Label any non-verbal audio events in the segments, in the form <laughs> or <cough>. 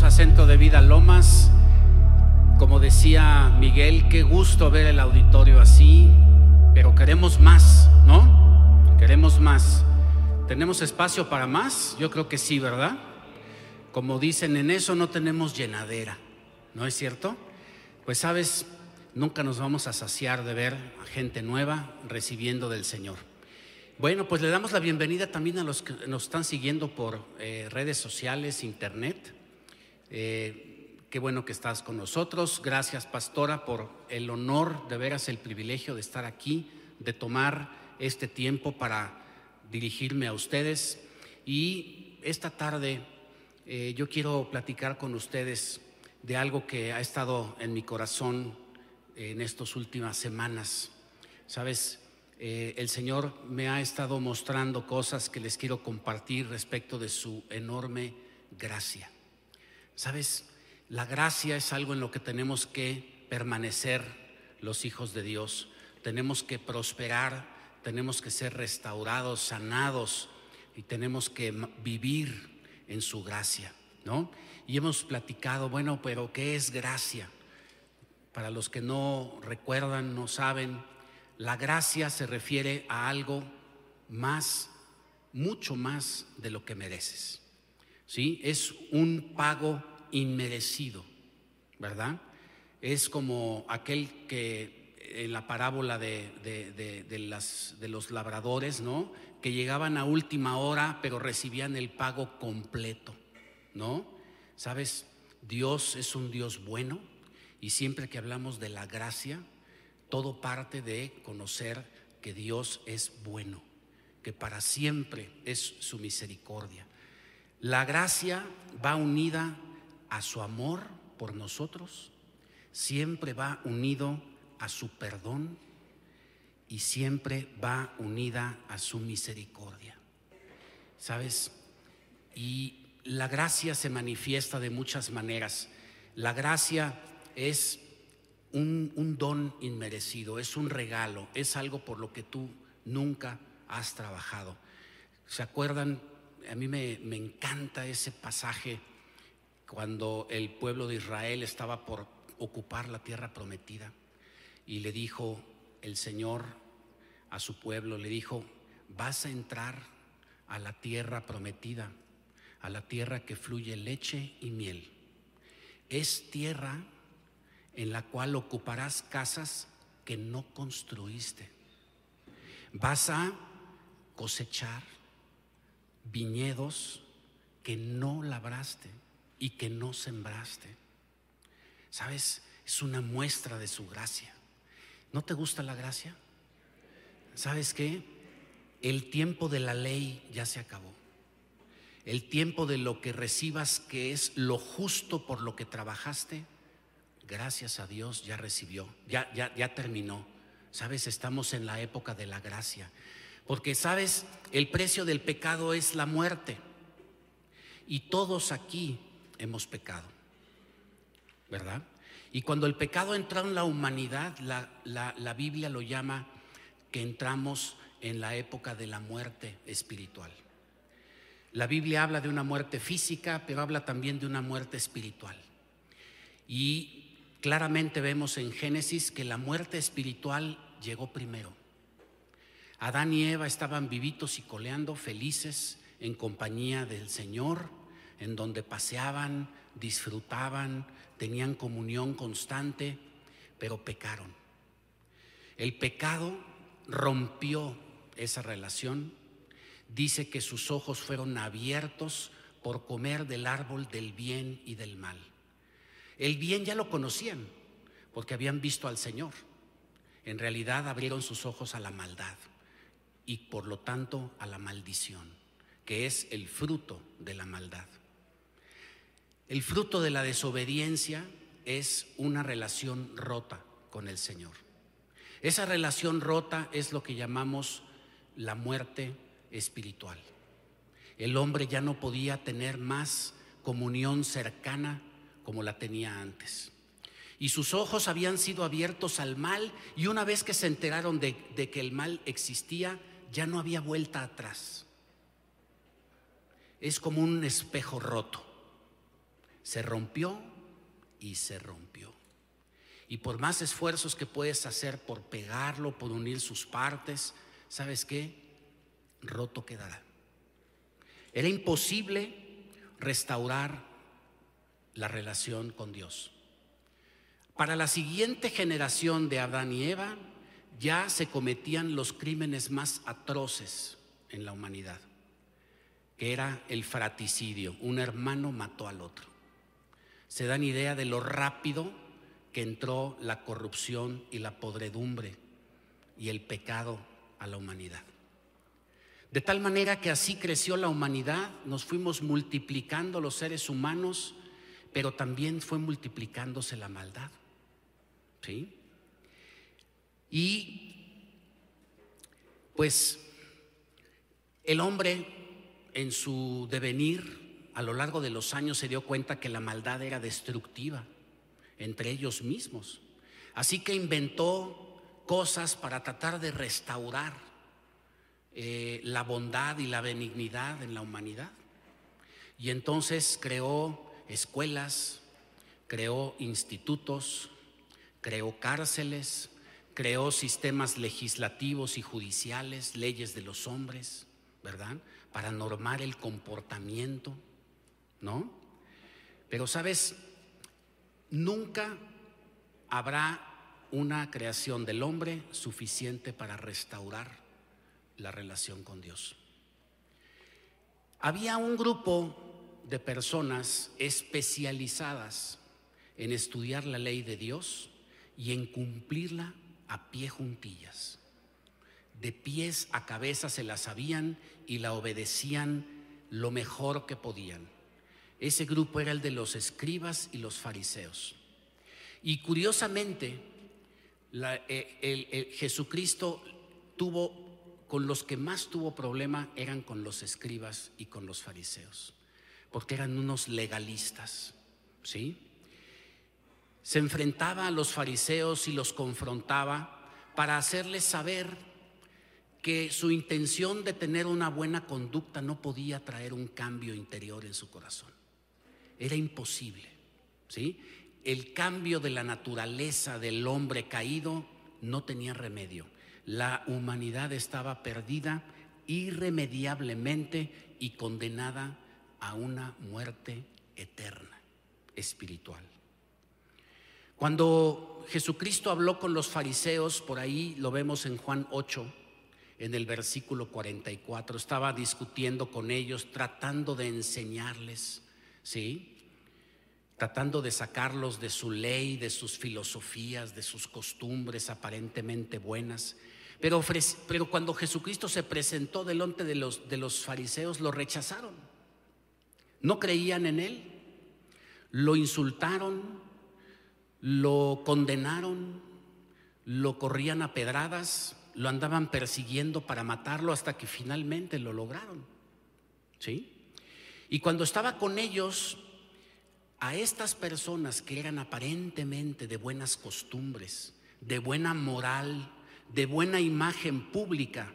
bienvenidos a Centro de Vida Lomas. Como decía Miguel, qué gusto ver el auditorio así, pero queremos más, ¿no? Queremos más. ¿Tenemos espacio para más? Yo creo que sí, ¿verdad? Como dicen, en eso no tenemos llenadera, ¿no es cierto? Pues sabes, nunca nos vamos a saciar de ver a gente nueva recibiendo del Señor. Bueno, pues le damos la bienvenida también a los que nos están siguiendo por eh, redes sociales, internet. Eh, qué bueno que estás con nosotros. Gracias, pastora, por el honor de veras el privilegio de estar aquí, de tomar este tiempo para dirigirme a ustedes. Y esta tarde eh, yo quiero platicar con ustedes de algo que ha estado en mi corazón en estas últimas semanas. Sabes, eh, el Señor me ha estado mostrando cosas que les quiero compartir respecto de su enorme gracia. Sabes, la gracia es algo en lo que tenemos que permanecer los hijos de Dios. Tenemos que prosperar, tenemos que ser restaurados, sanados y tenemos que vivir en su gracia, ¿no? Y hemos platicado, bueno, pero ¿qué es gracia? Para los que no recuerdan, no saben, la gracia se refiere a algo más, mucho más de lo que mereces. ¿Sí? Es un pago inmerecido, ¿verdad? Es como aquel que en la parábola de, las, de los labradores, ¿no? Que llegaban a última hora, pero recibían el pago completo, ¿no? ¿Sabes? Dios es un Dios bueno y siempre que hablamos de la gracia, todo parte de conocer que Dios es bueno, que para siempre es su misericordia. La gracia va unida a su amor por nosotros, siempre va unido a su perdón y siempre va unida a su misericordia. ¿Sabes? Y la gracia se manifiesta de muchas maneras. La gracia es un, don inmerecido, es un regalo, es algo por lo que tú nunca has trabajado. ¿Se acuerdan? A mí me, me, encanta ese pasaje cuando el pueblo de Israel estaba por ocupar la tierra prometida y le dijo el Señor a su pueblo, le dijo, vas a entrar a la tierra prometida, a la tierra que fluye leche y miel. Es tierra en la cual ocuparás casas que no construiste. Vas a cosechar viñedos que no labraste y que no sembraste. ¿Sabes? Es una muestra de su gracia. ¿No te gusta la gracia? ¿Sabes qué? El tiempo de la ley ya se acabó. El tiempo de lo que recibas que es lo justo por lo que trabajaste gracias a Dios, ya recibió, ya, ya, ya terminó. Sabes, estamos en la época de la gracia. Porque, sabes, el precio del pecado es la muerte. Y todos aquí hemos pecado. ¿Verdad? Y cuando el pecado entró en la humanidad, la, la, la Biblia lo llama que entramos en la época de la muerte espiritual. La Biblia habla de una muerte física, pero habla también de una muerte espiritual. Y Claramente vemos en Génesis que la muerte espiritual llegó primero. Adán y Eva estaban vivitos y coleando, felices en compañía del Señor, en donde paseaban, disfrutaban, tenían comunión constante, pero pecaron. El pecado rompió esa relación. Dice que sus ojos fueron abiertos por comer del árbol del bien y del mal. El bien ya lo conocían porque habían visto al Señor. En realidad abrieron sus ojos a la maldad y por lo tanto a la maldición, que es el fruto de la maldad. El fruto de la desobediencia es una relación rota con el Señor. Esa relación rota es lo que llamamos la muerte espiritual. El hombre ya no podía tener más comunión cercana como la tenía antes. Y sus ojos habían sido abiertos al mal y una vez que se enteraron de, que el mal existía, ya no había vuelta atrás. Es como un espejo roto. Se rompió y se rompió. Y por más esfuerzos que puedes hacer por pegarlo, por unir sus partes, ¿sabes qué? Roto quedará. Era imposible restaurar la relación con Dios. Para la siguiente generación de Adán y Eva ya se cometían los crímenes más atroces en la humanidad, que era el fraticidio. Un hermano mató al otro. Se dan idea de lo rápido que entró la corrupción y la podredumbre y el pecado a la humanidad. De tal manera que así creció la humanidad, nos fuimos multiplicando los seres humanos, pero también fue multiplicándose la maldad. ¿Sí? Y pues el hombre en su devenir a lo largo de los años se dio cuenta que la maldad era destructiva entre ellos mismos. Así que inventó cosas para tratar de restaurar eh, la bondad y la benignidad en la humanidad. Y entonces creó escuelas, creó institutos, creó cárceles, creó sistemas legislativos y judiciales, leyes de los hombres, ¿verdad? Para normar el comportamiento, ¿no? Pero sabes, nunca habrá una creación del hombre suficiente para restaurar la relación con Dios. Había un grupo de personas especializadas en estudiar la ley de Dios y en cumplirla a pie juntillas. De pies a cabeza se la sabían y la obedecían lo mejor que podían. Ese grupo era el de los escribas y los fariseos. Y curiosamente, eh, Jesucristo tuvo, con los que más tuvo problema eran con los escribas y con los fariseos, porque eran unos legalistas, ¿sí? Se enfrentaba a los fariseos y los confrontaba para hacerles saber que su intención de tener una buena conducta no podía traer un cambio interior en su corazón. Era imposible. ¿sí? El cambio de la naturaleza del hombre caído no tenía remedio. La humanidad estaba perdida irremediablemente y condenada a una muerte eterna, espiritual. Cuando Jesucristo habló con los fariseos, por ahí lo vemos en Juan 8, en el versículo 44, estaba discutiendo con ellos, tratando de enseñarles, ¿sí? Tratando de sacarlos de su ley, de sus filosofías, de sus costumbres aparentemente buenas. Pero, cuando Jesucristo se presentó delante de los fariseos, lo rechazaron. No creían en él, lo insultaron, lo condenaron, lo corrían a pedradas, lo andaban persiguiendo para matarlo hasta que finalmente lo lograron. ¿Sí? Y cuando estaba con ellos, a estas personas que eran aparentemente de buenas costumbres, de buena moral, de buena imagen pública,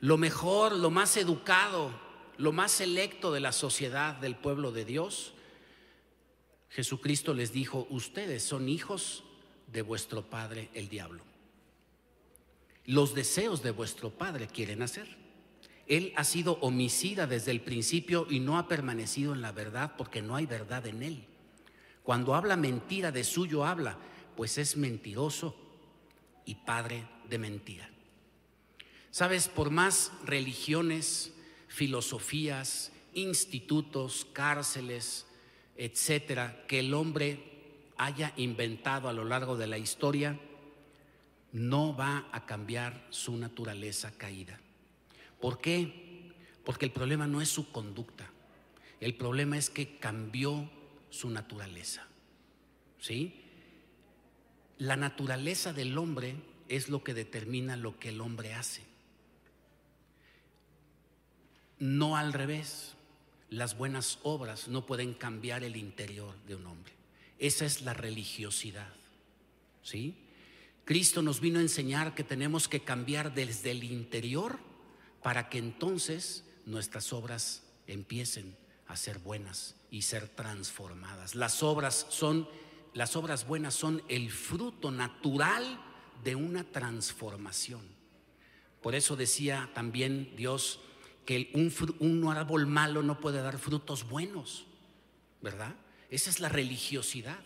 lo mejor, lo más educado, lo más selecto de la sociedad del pueblo de Dios, Jesucristo les dijo, ustedes son hijos de vuestro padre el diablo. Los deseos de vuestro padre quieren hacer. Él ha sido homicida desde el principio y no ha permanecido en la verdad porque no hay verdad en él. Cuando habla mentira, de suyo habla, pues es mentiroso y padre de mentira. Sabes, por más religiones, filosofías, institutos, cárceles, etcétera, que el hombre haya inventado a lo largo de la historia, no va a cambiar su naturaleza caída. ¿Por qué? Porque el problema no es su conducta, el problema es que cambió su naturaleza. ¿Sí? La naturaleza del hombre es lo que determina lo que el hombre hace. No al revés las buenas obras no pueden cambiar el interior de un hombre. Esa es la religiosidad. ¿Sí? Cristo nos vino a enseñar que tenemos que cambiar desde el interior para que entonces nuestras obras empiecen a ser buenas y ser transformadas. Las obras son las obras buenas son el fruto natural de una transformación. Por eso decía también Dios que un, un árbol malo no puede dar frutos buenos, ¿verdad? Esa es la religiosidad.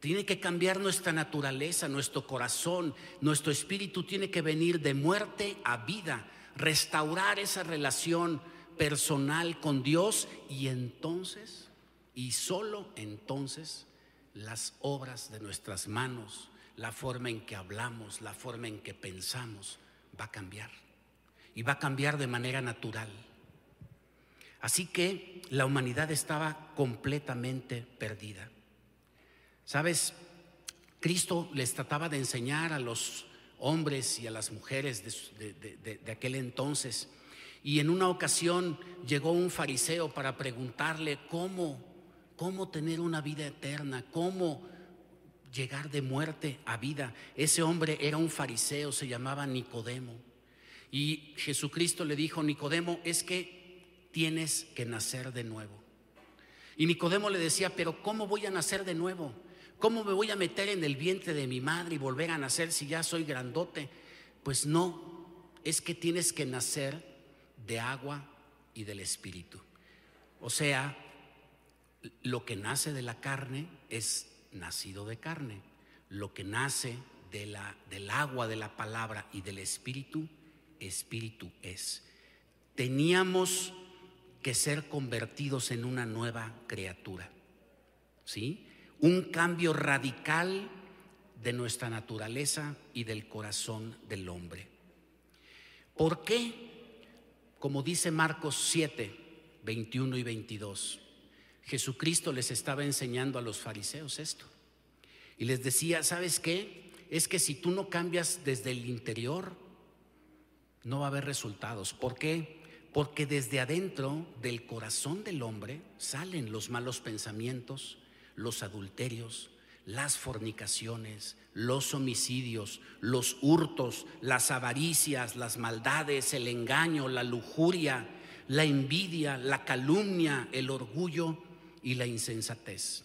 Tiene que cambiar nuestra naturaleza, nuestro corazón, nuestro espíritu tiene que venir de muerte a vida, restaurar esa relación personal con Dios y entonces, y solo entonces, las obras de nuestras manos, la forma en que hablamos, la forma en que pensamos, va a cambiar. Y va a cambiar de manera natural. Así que la humanidad estaba completamente perdida. Sabes, Cristo les trataba de enseñar a los hombres y a las mujeres de, aquel entonces. Y en una ocasión llegó un fariseo para preguntarle cómo, cómo tener una vida eterna, cómo llegar de muerte a vida. Ese hombre era un fariseo, se llamaba Nicodemo. Y Jesucristo le dijo, Nicodemo, es que tienes que nacer de nuevo. Y Nicodemo le decía, pero ¿cómo voy a nacer de nuevo? ¿Cómo me voy a meter en el vientre de mi madre y volver a nacer si ya soy grandote? Pues no, es que tienes que nacer de agua y del espíritu. O sea, lo que nace de la carne es nacido de carne. Lo que nace del agua, de la palabra y del espíritu, espíritu es. Teníamos que ser convertidos en una nueva criatura. ¿Sí? un cambio radical de nuestra naturaleza y del corazón del hombre. ¿Por qué? Como dice Marcos 7, 21 y 22, Jesucristo les estaba enseñando a los fariseos esto. Y les decía, ¿sabes qué? Es que si tú no cambias desde el interior, no va a haber resultados. ¿Por qué? Porque desde adentro del corazón del hombre salen los malos pensamientos, los adulterios, las fornicaciones, los homicidios, los hurtos, las avaricias, las maldades, el engaño, la lujuria, la envidia, la calumnia, el orgullo y la insensatez.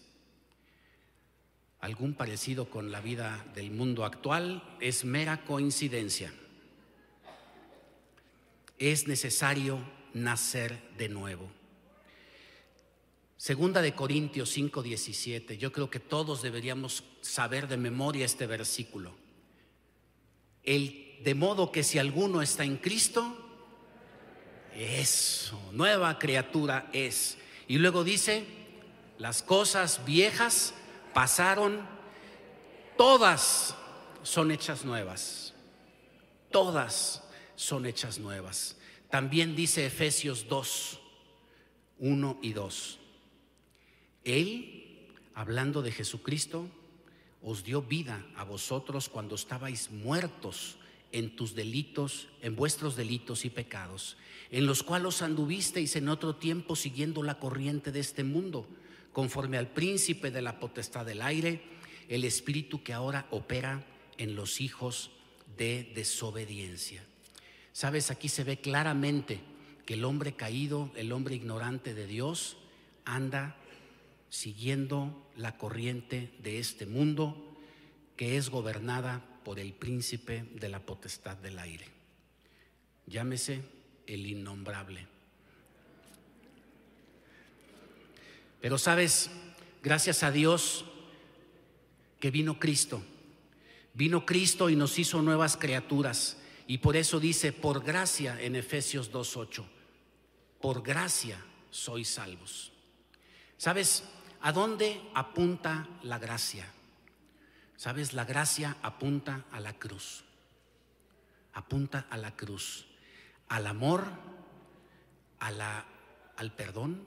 Algún parecido con la vida del mundo actual es mera coincidencia. Es necesario nacer de nuevo. Segunda de Corintios 5:17. Yo creo que todos deberíamos saber de memoria este versículo. El, de modo que si alguno está en Cristo, eso, nueva criatura es. Y luego dice, las cosas viejas pasaron, todas son hechas nuevas. Todas son hechas nuevas. También dice Efesios 2, 1 y 2. Él, hablando de Jesucristo, os dio vida a vosotros cuando estabais muertos en tus delitos, en vuestros delitos y pecados, en los cuales anduvisteis en otro tiempo siguiendo la corriente de este mundo, conforme al príncipe de la potestad del aire, el espíritu que ahora opera en los hijos de desobediencia. Sabes, aquí se ve claramente que el hombre caído, el hombre ignorante de Dios, anda siguiendo la corriente de este mundo que es gobernada por el príncipe de la potestad del aire. Llámese el innombrable. Pero sabes, gracias a Dios que vino Cristo. Vino Cristo y nos hizo nuevas criaturas. Y por eso dice, por gracia en Efesios 2.8, por gracia sois salvos. ¿Sabes? ¿A dónde apunta la gracia? ¿Sabes? La gracia apunta a la cruz. Apunta a la cruz. Al amor, a la, al perdón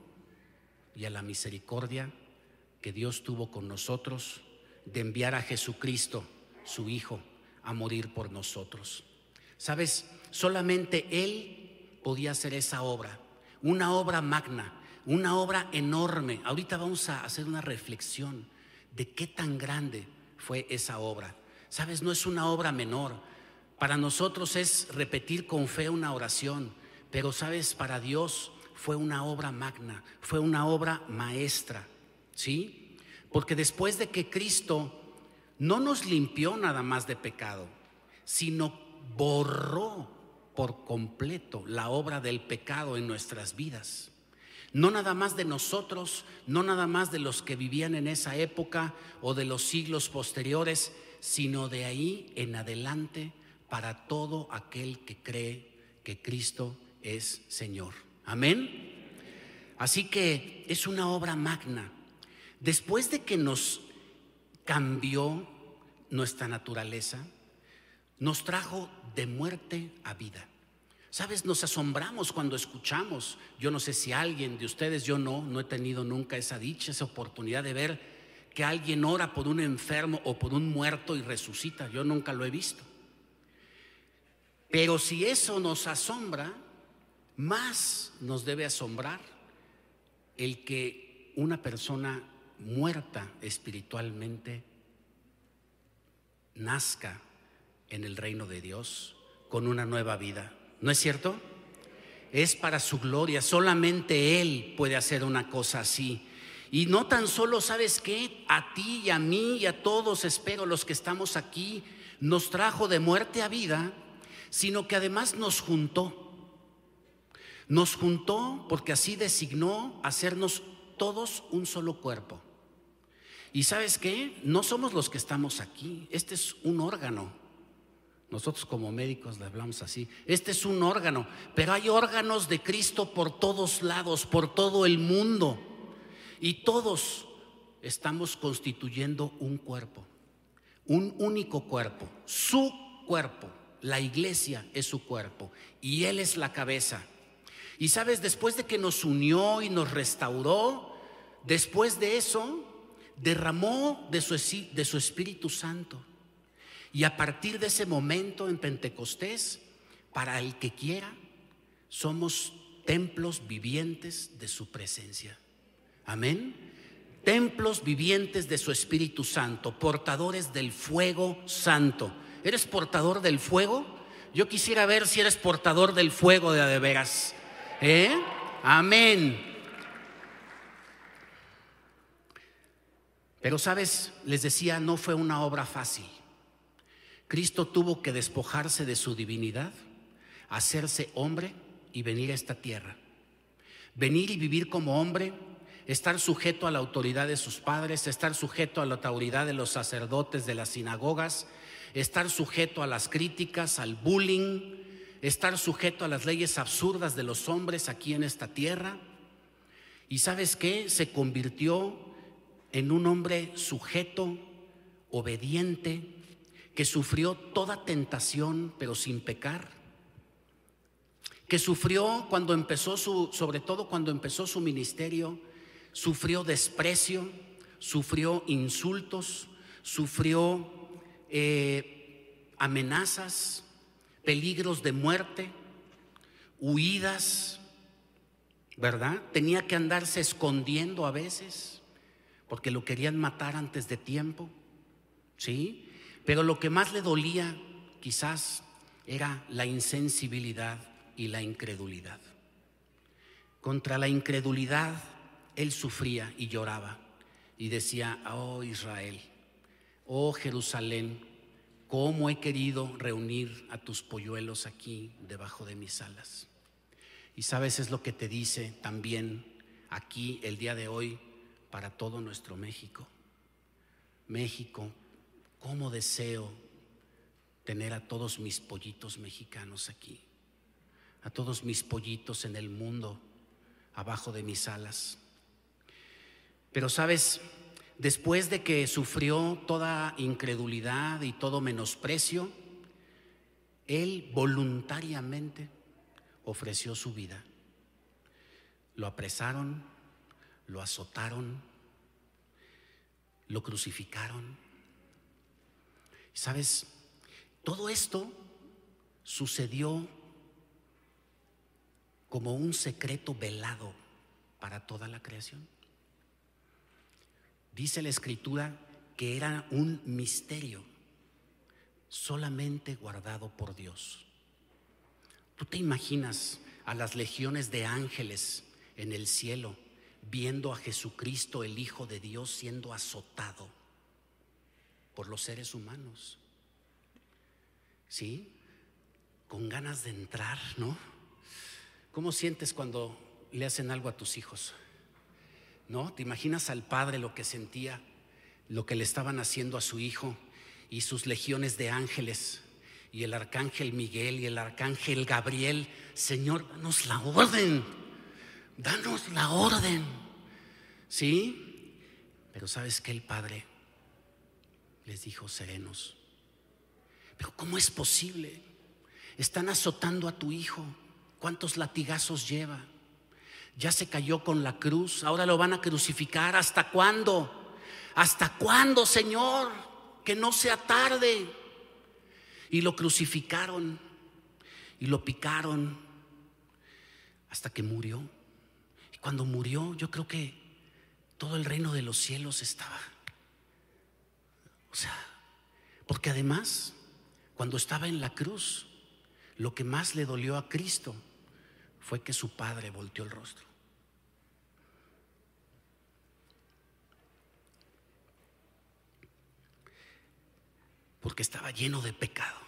y a la misericordia que Dios tuvo con nosotros de enviar a Jesucristo, su Hijo, a morir por nosotros. ¿Sabes? Solamente Él podía hacer esa obra, una obra magna, una obra enorme. Ahorita vamos a hacer una reflexión de qué tan grande fue esa obra. Sabes, no es una obra menor. Para nosotros es repetir con fe una oración, pero sabes, para Dios fue una obra magna, fue una obra maestra, ¿sí? Porque después de que Cristo no nos limpió nada más de pecado, sino borró por completo la obra del pecado en nuestras vidas. No nada más de nosotros, no nada más de los que vivían en esa época o de los siglos posteriores, sino de ahí en adelante para todo aquel que cree que Cristo es Señor. Amén. Así que es una obra magna. Después de que nos cambió nuestra naturaleza, nos trajo de muerte a vida. Sabes, nos asombramos cuando escuchamos. Yo no sé si alguien de ustedes, yo no, no he tenido nunca esa dicha, esa oportunidad de ver que alguien ora por un enfermo o por un muerto y resucita. Yo nunca lo he visto. Pero si eso nos asombra, más nos debe asombrar el que una persona muerta espiritualmente nazca en el reino de Dios con una nueva vida. ¿No es cierto? Es para su gloria. Solamente Él puede hacer una cosa así. Y no tan solo, ¿sabes qué? A ti y a mí y a todos, espero, los que estamos aquí, nos trajo de muerte a vida, sino que además nos juntó. Nos juntó porque así designó hacernos todos un solo cuerpo. Y sabes qué? No somos los que estamos aquí. Este es un órgano. Nosotros como médicos le hablamos así. Este es un órgano, pero hay órganos de Cristo por todos lados, por todo el mundo. Y todos estamos constituyendo un cuerpo, un único cuerpo, su cuerpo. La iglesia es su cuerpo y Él es la cabeza. Y sabes, después de que nos unió y nos restauró, después de eso, derramó de su, de su Espíritu Santo. Y a partir de ese momento en Pentecostés, para el que quiera, somos templos vivientes de su presencia. Amén. Templos vivientes de su Espíritu Santo, portadores del fuego santo. ¿Eres portador del fuego? Yo quisiera ver si eres portador del fuego de de veras. ¿Eh? Amén. Pero sabes, les decía, no fue una obra fácil. Cristo tuvo que despojarse de su divinidad, hacerse hombre y venir a esta tierra. Venir y vivir como hombre, estar sujeto a la autoridad de sus padres, estar sujeto a la autoridad de los sacerdotes de las sinagogas, estar sujeto a las críticas, al bullying, estar sujeto a las leyes absurdas de los hombres aquí en esta tierra. Y sabes qué? Se convirtió en un hombre sujeto, obediente, que sufrió toda tentación pero sin pecar, que sufrió cuando empezó su, sobre todo cuando empezó su ministerio, sufrió desprecio, sufrió insultos, sufrió eh, amenazas, peligros de muerte, huidas, ¿verdad? Tenía que andarse escondiendo a veces porque lo querían matar antes de tiempo, ¿sí? Pero lo que más le dolía quizás era la insensibilidad y la incredulidad. Contra la incredulidad él sufría y lloraba y decía, oh Israel, oh Jerusalén, cómo he querido reunir a tus polluelos aquí debajo de mis alas. Y sabes, es lo que te dice también aquí el día de hoy para todo nuestro México. México, ¿Cómo deseo tener a todos mis pollitos mexicanos aquí? A todos mis pollitos en el mundo, abajo de mis alas. Pero sabes, después de que sufrió toda incredulidad y todo menosprecio, él voluntariamente ofreció su vida. Lo apresaron, lo azotaron, lo crucificaron ¿Sabes? Todo esto sucedió como un secreto velado para toda la creación. Dice la escritura que era un misterio solamente guardado por Dios. ¿Tú te imaginas a las legiones de ángeles en el cielo, viendo a Jesucristo, el Hijo de Dios, siendo azotado por los seres humanos. ¿Sí? Con ganas de entrar, ¿no? ¿Cómo sientes cuando le hacen algo a tus hijos? ¿No? ¿Te imaginas al padre lo que sentía, lo que le estaban haciendo a su hijo y sus legiones de ángeles y el arcángel Miguel y el arcángel Gabriel? Señor, danos la orden, danos la orden. ¿Sí? Pero ¿sabes que El padre les dijo serenos. Pero ¿cómo es posible? Están azotando a tu hijo. ¿Cuántos latigazos lleva? Ya se cayó con la cruz, ahora lo van a crucificar. ¿Hasta cuándo? ¿Hasta cuándo, Señor? Que no sea tarde. Y lo crucificaron y lo picaron hasta que murió. Y cuando murió, yo creo que todo el reino de los cielos estaba. O sea, porque además, cuando estaba en la cruz, lo que más le dolió a Cristo fue que su padre volteó el rostro. Porque estaba lleno de pecado.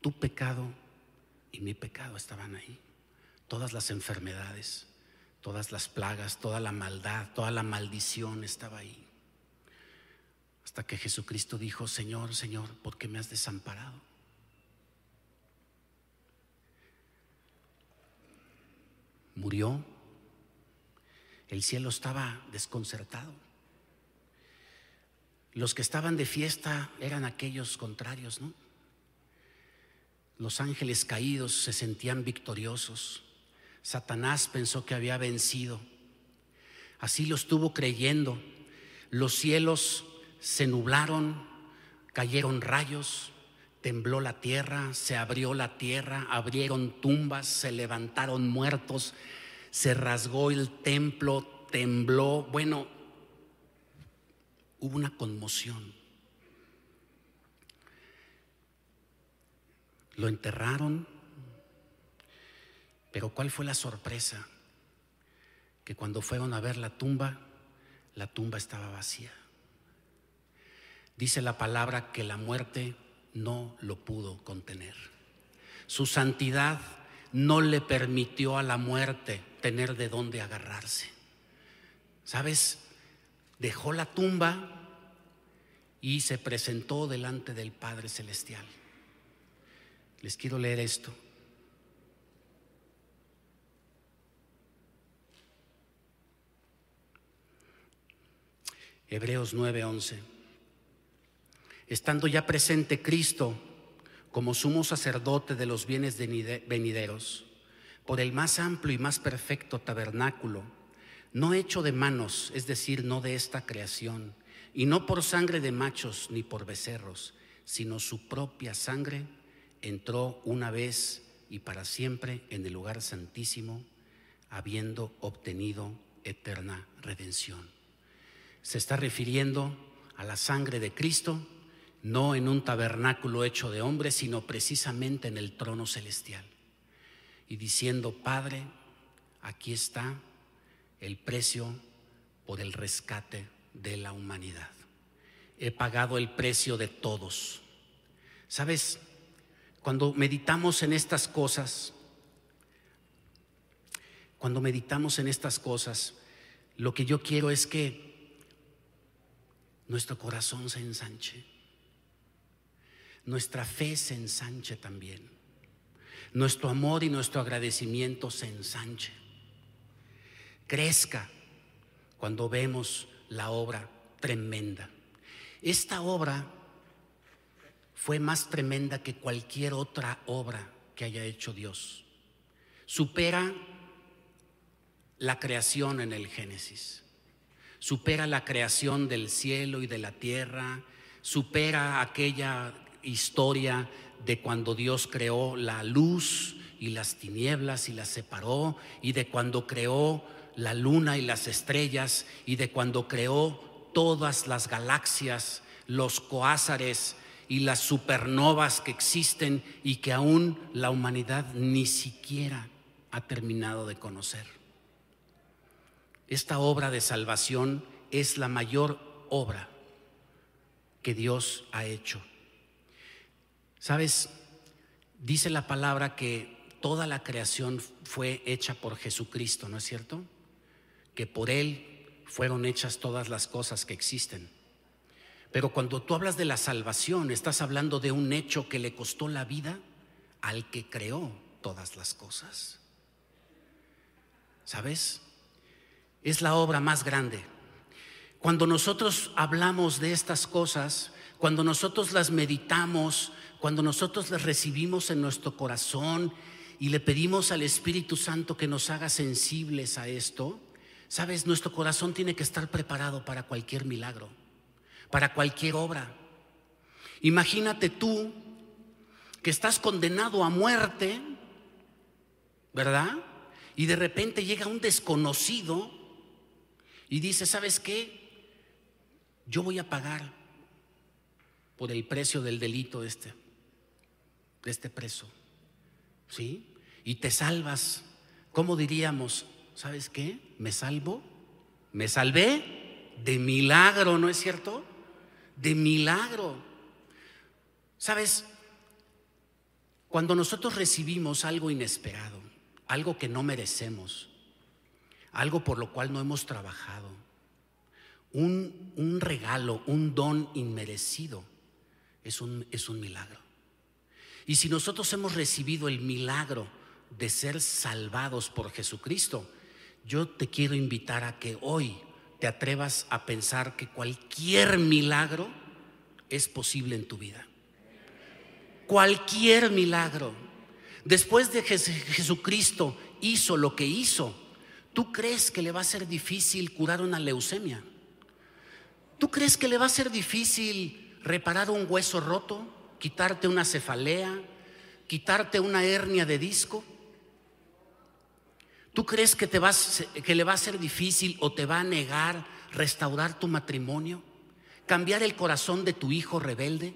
Tu pecado y mi pecado estaban ahí. Todas las enfermedades, todas las plagas, toda la maldad, toda la maldición estaba ahí. Hasta que Jesucristo dijo, Señor, Señor, ¿por qué me has desamparado? Murió. El cielo estaba desconcertado. Los que estaban de fiesta eran aquellos contrarios, ¿no? Los ángeles caídos se sentían victoriosos. Satanás pensó que había vencido. Así lo estuvo creyendo. Los cielos se nublaron, cayeron rayos, tembló la tierra, se abrió la tierra, abrieron tumbas, se levantaron muertos, se rasgó el templo, tembló. Bueno, hubo una conmoción. Lo enterraron, pero ¿cuál fue la sorpresa? Que cuando fueron a ver la tumba, la tumba estaba vacía. Dice la palabra que la muerte no lo pudo contener. Su santidad no le permitió a la muerte tener de dónde agarrarse. ¿Sabes? Dejó la tumba y se presentó delante del Padre Celestial. Les quiero leer esto. Hebreos 9:11 estando ya presente Cristo como sumo sacerdote de los bienes venideros, por el más amplio y más perfecto tabernáculo, no hecho de manos, es decir, no de esta creación, y no por sangre de machos ni por becerros, sino su propia sangre, entró una vez y para siempre en el lugar santísimo, habiendo obtenido eterna redención. Se está refiriendo a la sangre de Cristo no en un tabernáculo hecho de hombres, sino precisamente en el trono celestial. Y diciendo, Padre, aquí está el precio por el rescate de la humanidad. He pagado el precio de todos. ¿Sabes? Cuando meditamos en estas cosas, cuando meditamos en estas cosas, lo que yo quiero es que nuestro corazón se ensanche nuestra fe se ensanche también. Nuestro amor y nuestro agradecimiento se ensanche. Crezca cuando vemos la obra tremenda. Esta obra fue más tremenda que cualquier otra obra que haya hecho Dios. Supera la creación en el Génesis. Supera la creación del cielo y de la tierra. Supera aquella historia de cuando Dios creó la luz y las tinieblas y las separó, y de cuando creó la luna y las estrellas, y de cuando creó todas las galaxias, los coázares y las supernovas que existen y que aún la humanidad ni siquiera ha terminado de conocer. Esta obra de salvación es la mayor obra que Dios ha hecho. ¿Sabes? Dice la palabra que toda la creación fue hecha por Jesucristo, ¿no es cierto? Que por Él fueron hechas todas las cosas que existen. Pero cuando tú hablas de la salvación, estás hablando de un hecho que le costó la vida al que creó todas las cosas. ¿Sabes? Es la obra más grande. Cuando nosotros hablamos de estas cosas, cuando nosotros las meditamos, cuando nosotros las recibimos en nuestro corazón y le pedimos al Espíritu Santo que nos haga sensibles a esto, sabes, nuestro corazón tiene que estar preparado para cualquier milagro, para cualquier obra. Imagínate tú que estás condenado a muerte, ¿verdad? Y de repente llega un desconocido y dice, ¿sabes qué? Yo voy a pagar por el precio del delito este, de este preso. ¿Sí? Y te salvas. ¿Cómo diríamos? ¿Sabes qué? Me salvo. Me salvé de milagro, ¿no es cierto? De milagro. ¿Sabes? Cuando nosotros recibimos algo inesperado, algo que no merecemos, algo por lo cual no hemos trabajado, un, un regalo, un don inmerecido, es un, es un milagro. Y si nosotros hemos recibido el milagro de ser salvados por Jesucristo, yo te quiero invitar a que hoy te atrevas a pensar que cualquier milagro es posible en tu vida. Cualquier milagro. Después de que Jesucristo hizo lo que hizo, ¿tú crees que le va a ser difícil curar una leucemia? ¿Tú crees que le va a ser difícil reparar un hueso roto, quitarte una cefalea, quitarte una hernia de disco? ¿Tú crees que, te le va a ser difícil o te va a negar restaurar tu matrimonio? ¿Cambiar el corazón de tu hijo rebelde?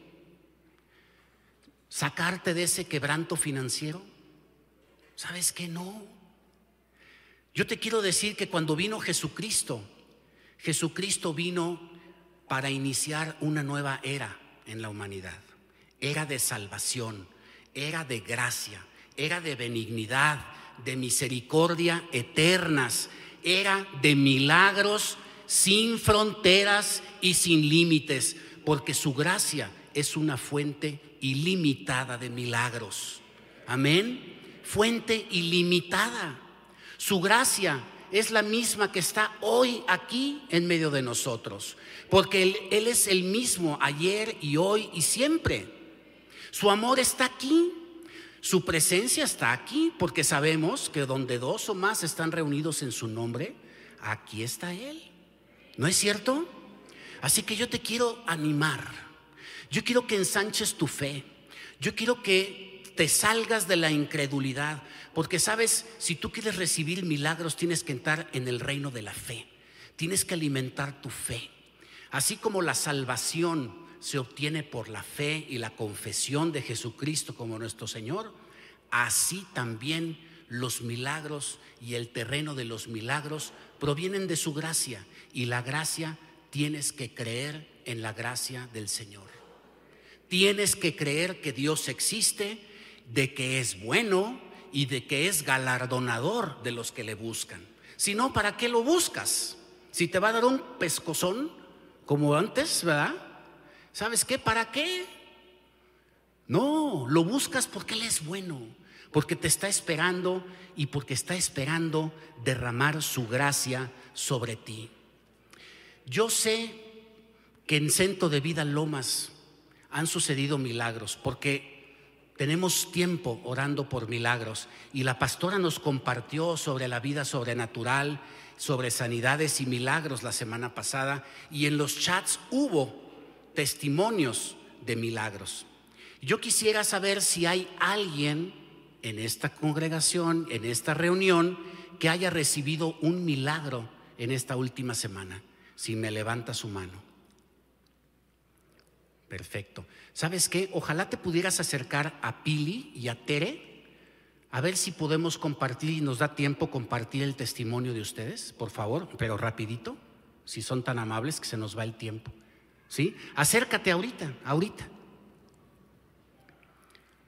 ¿Sacarte de ese quebranto financiero? ¿Sabes que no? Yo te quiero decir que cuando vino Jesucristo, Jesucristo vino para iniciar una nueva era en la humanidad. Era de salvación, era de gracia, era de benignidad, de misericordia eternas, era de milagros sin fronteras y sin límites, porque su gracia es una fuente ilimitada de milagros. Amén. Fuente ilimitada. Su gracia es la misma que está hoy aquí en medio de nosotros, porque él, es el mismo ayer y hoy y siempre. Su amor está aquí, su presencia está aquí, porque sabemos que donde dos o más están reunidos en su nombre, aquí está Él. ¿No es cierto? Así que yo te quiero animar, yo quiero que ensanches tu fe, yo quiero que te salgas de la incredulidad, porque sabes, si tú quieres recibir milagros, tienes que entrar en el reino de la fe. Tienes que alimentar tu fe. Así como la salvación se obtiene por la fe y la confesión de Jesucristo como nuestro Señor, así también los milagros y el terreno de los milagros provienen de su gracia. Y la gracia tienes que creer en la gracia del Señor. Tienes que creer que Dios existe, de que es bueno, y de que es galardonador de los que le buscan. Si no, ¿para qué lo buscas? Si te va a dar un pescozón, como antes, ¿verdad? ¿Sabes qué? ¿Para qué? No, lo buscas porque Él es bueno, porque te está esperando y porque está esperando derramar su gracia sobre ti. Yo sé que en Centro de Vida Lomas han sucedido milagros, porque tenemos tiempo orando por milagros y la pastora nos compartió sobre la vida sobrenatural, sobre sanidades y milagros la semana pasada y en los chats hubo testimonios de milagros. Yo quisiera saber si hay alguien en esta congregación, en esta reunión, que haya recibido un milagro en esta última semana. Si me levanta su mano. Perfecto. ¿Sabes qué? Ojalá te pudieras acercar a Pili y a Tere, A ver si podemos compartir y nos da tiempo compartir el testimonio de ustedes, por favor, pero rapidito, si son tan amables que se nos va el tiempo. ¿Sí? Acércate ahorita, ahorita.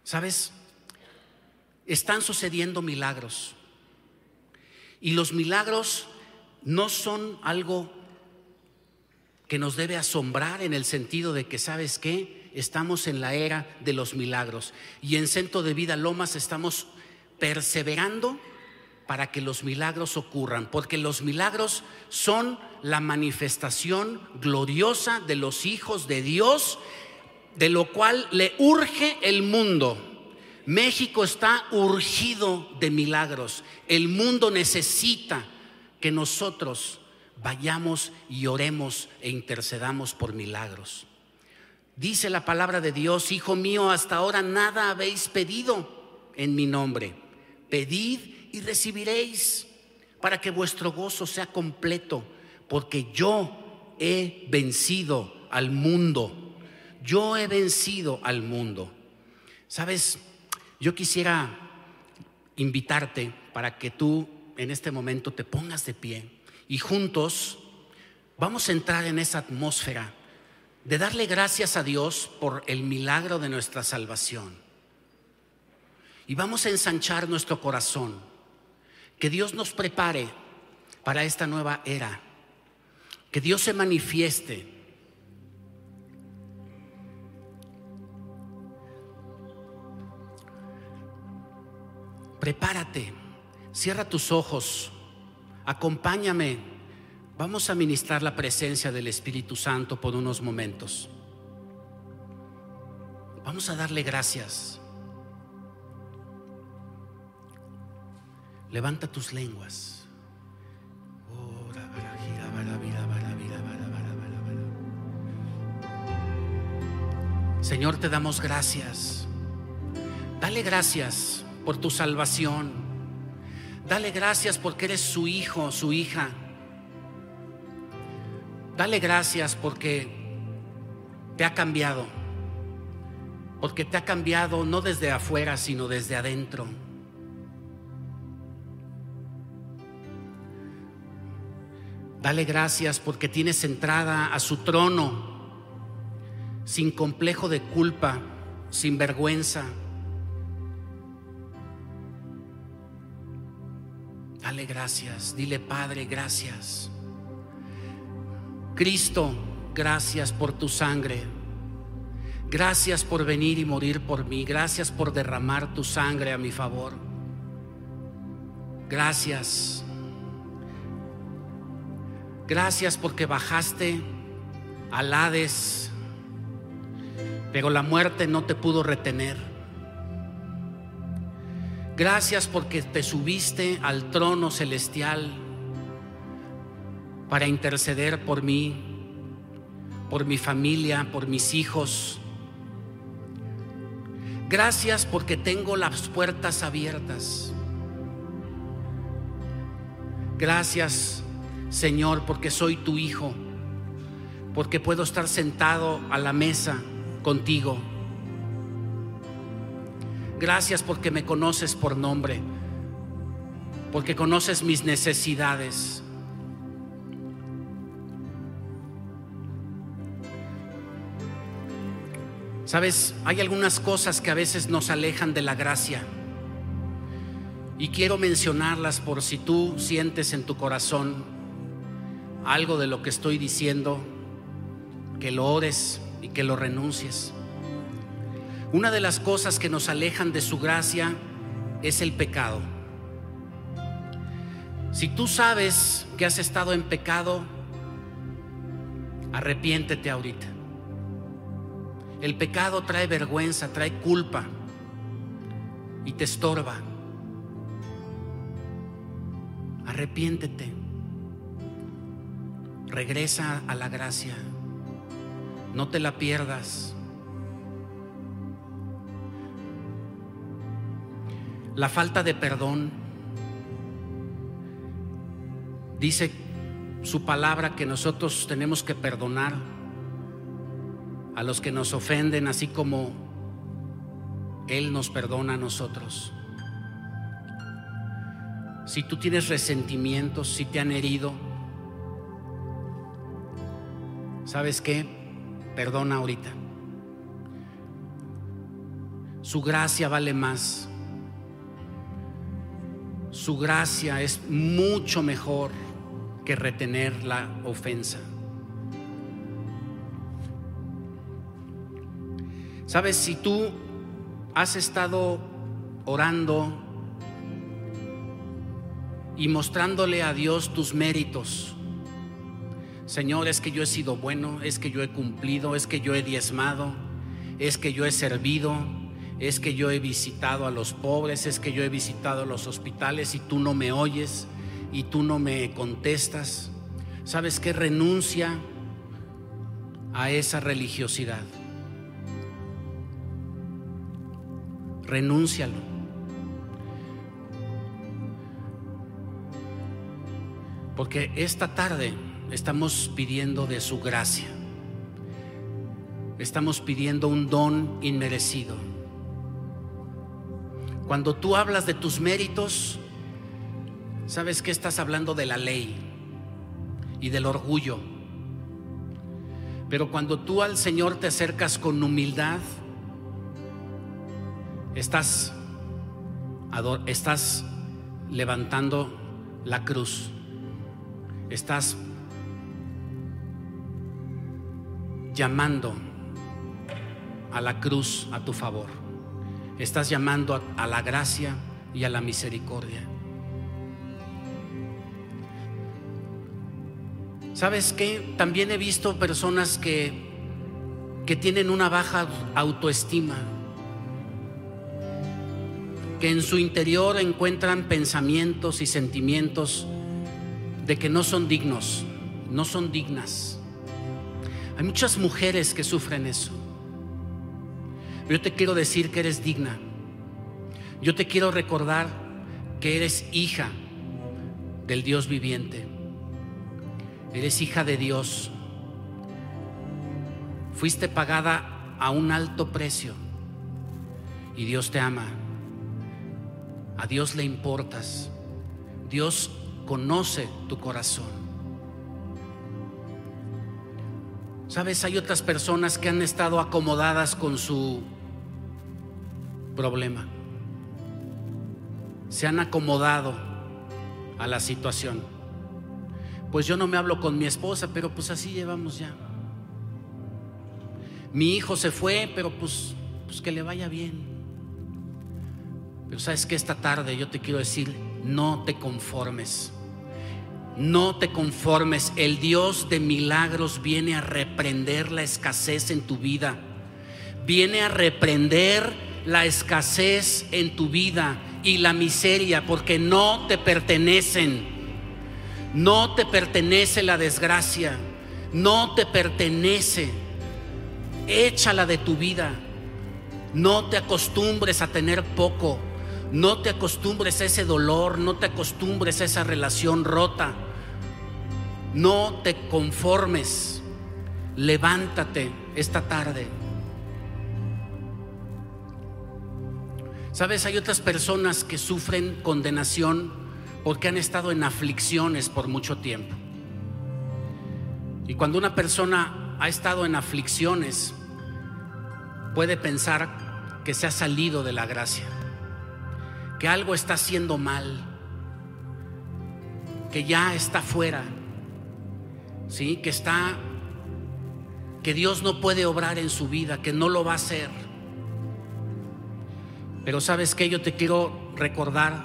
¿Sabes? Están sucediendo milagros. Y los milagros no son algo que nos debe asombrar en el sentido de que, ¿sabes qué? Estamos en la era de los milagros. Y en Centro de Vida Lomas estamos perseverando para que los milagros ocurran, porque los milagros son la manifestación gloriosa de los hijos de Dios, de lo cual le urge el mundo. México está urgido de milagros. El mundo necesita que nosotros vayamos y oremos e intercedamos por milagros. Dice la palabra de Dios, Hijo mío, hasta ahora nada habéis pedido en mi nombre. Pedid y recibiréis para que vuestro gozo sea completo, porque yo he vencido al mundo. Yo he vencido al mundo. Sabes, yo quisiera invitarte para que tú en este momento te pongas de pie y juntos vamos a entrar en esa atmósfera de darle gracias a Dios por el milagro de nuestra salvación. Y vamos a ensanchar nuestro corazón. Que Dios nos prepare para esta nueva era. Que Dios se manifieste. Prepárate. Cierra tus ojos. Acompáñame. Vamos a ministrar la presencia del Espíritu Santo por unos momentos. Vamos a darle gracias. Levanta tus lenguas. Señor, te damos gracias. Dale gracias por tu salvación. Dale gracias porque eres su hijo, su hija. Dale gracias porque te ha cambiado. Porque te ha cambiado no desde afuera, sino desde adentro. Dale gracias porque tienes entrada a su trono sin complejo de culpa, sin vergüenza. Dale gracias, dile Padre, gracias. Cristo, gracias por tu sangre. Gracias por venir y morir por mí. Gracias por derramar tu sangre a mi favor. Gracias Gracias porque bajaste al Hades, pero la muerte no te pudo retener. Gracias porque te subiste al trono celestial para interceder por mí, por mi familia, por mis hijos. Gracias porque tengo las puertas abiertas. Gracias Señor, porque soy tu hijo, porque puedo estar sentado a la mesa contigo. Gracias porque me conoces por nombre, porque conoces mis necesidades. Sabes, hay algunas cosas que a veces nos alejan de la gracia. Y quiero mencionarlas por si tú sientes en tu corazón algo de lo que estoy diciendo, que lo ores y que lo renuncies. Una de las cosas que nos alejan de su gracia es el pecado. Si tú sabes que has estado en pecado, arrepiéntete ahorita. El pecado trae vergüenza, trae culpa y te estorba. Arrepiéntete. Regresa a la gracia. No te la pierdas. La falta de perdón. Dice su palabra que nosotros tenemos que perdonar a los que nos ofenden, así como Él nos perdona a nosotros. si tú tienes resentimientos, si te han herido, ¿sabes qué? Perdona ahorita. Su gracia vale más. Su gracia es mucho mejor que retener la ofensa. Sabes, si tú has estado orando y mostrándole a Dios tus méritos, Señor, es que yo he sido bueno, es que yo he cumplido, es que yo he diezmado, es que yo he servido, es que yo he visitado a los pobres, es que yo he visitado los hospitales y tú no me oyes y tú no me contestas. ¿Sabes qué? Renuncia a esa religiosidad. Renúncialo. Porque esta tarde estamos pidiendo de su gracia. Estamos pidiendo un don inmerecido. Cuando tú hablas de tus méritos, sabes que estás hablando de la ley y del orgullo. Pero cuando tú al Señor te acercas con humildad, estás, estás levantando la cruz. Estás llamando a la cruz a tu favor. Estás llamando a, la gracia y a la misericordia. ¿Sabes qué? También he visto personas que, que tienen una baja autoestima, que en su interior encuentran pensamientos y sentimientos de que no son dignos, no son dignas. Muchas mujeres que sufren eso. Yo te quiero decir que eres digna. Yo te quiero recordar que eres hija del Dios viviente. Eres hija de Dios. Fuiste pagada a un alto precio y Dios te ama. A Dios le importas. Dios conoce tu corazón. Sabes, hay otras personas que han estado acomodadas con su problema. Se han acomodado a la situación. Pues yo no me hablo con mi esposa, pero pues así llevamos ya. Mi hijo se fue, pero pues, pues que le vaya bien. Pero sabes que esta tarde yo te quiero decir, no te conformes. No te conformes. El Dios de milagros viene a reprender la escasez en tu vida. Viene a reprender la escasez en tu vida y la miseria porque no te pertenecen. No te pertenece la desgracia. No te pertenece. Échala de tu vida. No te acostumbres a tener poco. No te acostumbres a ese dolor, no te acostumbres a esa relación rota. No te conformes. Levántate esta tarde. Sabes, hay otras personas que sufren condenación porque han estado en aflicciones por mucho tiempo. Y cuando una persona ha estado en aflicciones, puede pensar que se ha salido de la gracia que algo está haciendo mal, que ya está fuera, ¿sí? Que está, que Dios no puede obrar en su vida, que no lo va a hacer. Pero sabes que yo te quiero recordar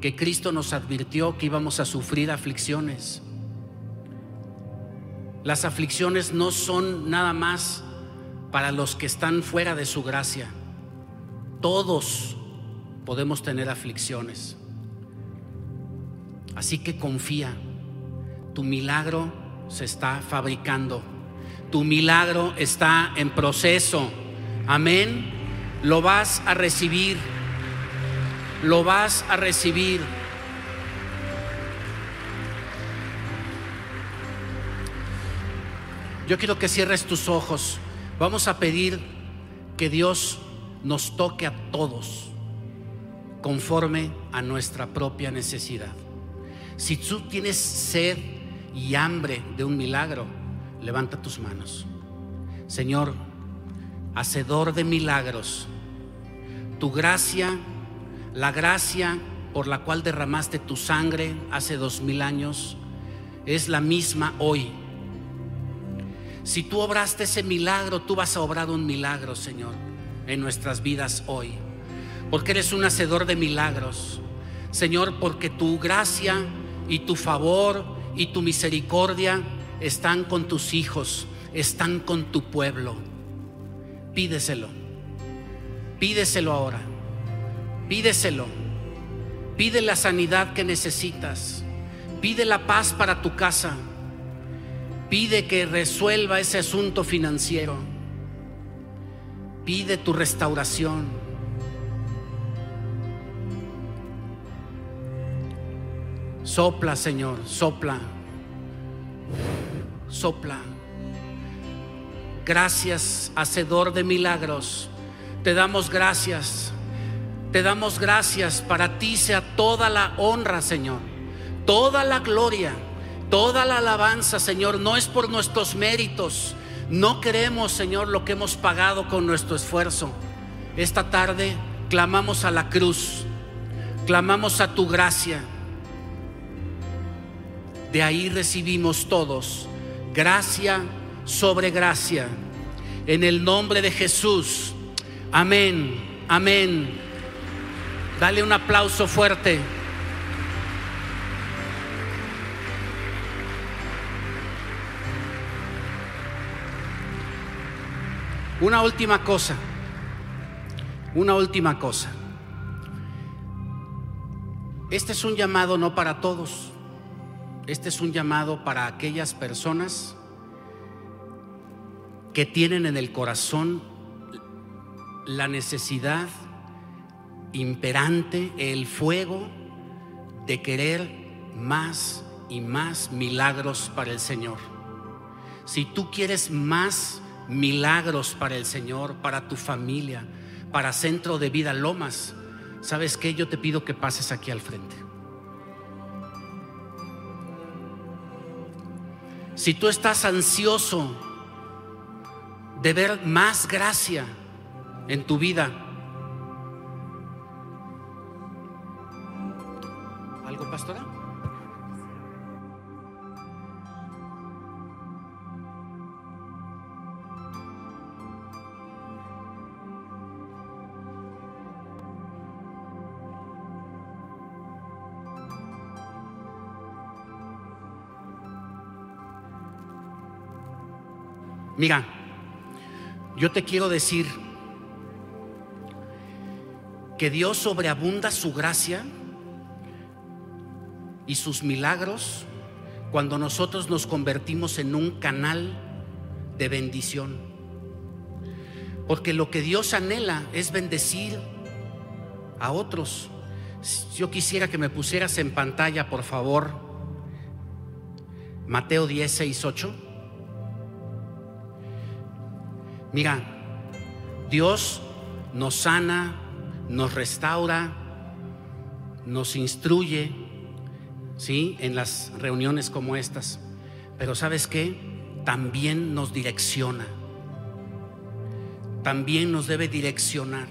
que Cristo nos advirtió que íbamos a sufrir aflicciones. Las aflicciones no son nada más para los que están fuera de su gracia. Todos podemos tener aflicciones. Así que confía, tu milagro se está fabricando, tu milagro está en proceso. Amén. Lo vas a recibir, lo vas a recibir. Yo quiero que cierres tus ojos. Vamos a pedir que Dios nos toque a todos conforme a nuestra propia necesidad. Si tú tienes sed y hambre de un milagro, levanta tus manos. Señor, hacedor de milagros, tu gracia, la gracia por la cual derramaste tu sangre hace dos mil años, es la misma hoy. Si tú obraste ese milagro, tú vas a obrar un milagro, Señor, en nuestras vidas hoy. Porque eres un hacedor de milagros. Señor, porque tu gracia y tu favor y tu misericordia están con tus hijos, están con tu pueblo. Pídeselo. Pídeselo ahora. Pídeselo. Pide la sanidad que necesitas. Pide la paz para tu casa. Pide que resuelva ese asunto financiero. Pide tu restauración. Sopla, Señor, sopla. Sopla. Gracias, hacedor de milagros. Te damos gracias. Te damos gracias. Para ti sea toda la honra, Señor. Toda la gloria. Toda la alabanza, Señor. No es por nuestros méritos. No queremos, Señor, lo que hemos pagado con nuestro esfuerzo. Esta tarde clamamos a la cruz. Clamamos a tu gracia. De ahí recibimos todos gracia sobre gracia. En el nombre de Jesús. Amén. Amén. Dale un aplauso fuerte. Una última cosa. Una última cosa. Este es un llamado no para todos. Este es un llamado para aquellas personas que tienen en el corazón la necesidad imperante, el fuego de querer más y más milagros para el Señor. Si tú quieres más milagros para el Señor, para tu familia, para Centro de Vida Lomas, ¿sabes qué? Yo te pido que pases aquí al frente. Si tú estás ansioso de ver más gracia en tu vida, Mira, yo te quiero decir que Dios sobreabunda su gracia y sus milagros cuando nosotros nos convertimos en un canal de bendición. Porque lo que Dios anhela es bendecir a otros. Yo quisiera que me pusieras en pantalla, por favor, Mateo 10, 6, 8. Mira, Dios nos sana, nos restaura, nos instruye, ¿sí? En las reuniones como estas. Pero ¿sabes qué? También nos direcciona. También nos debe direccionar.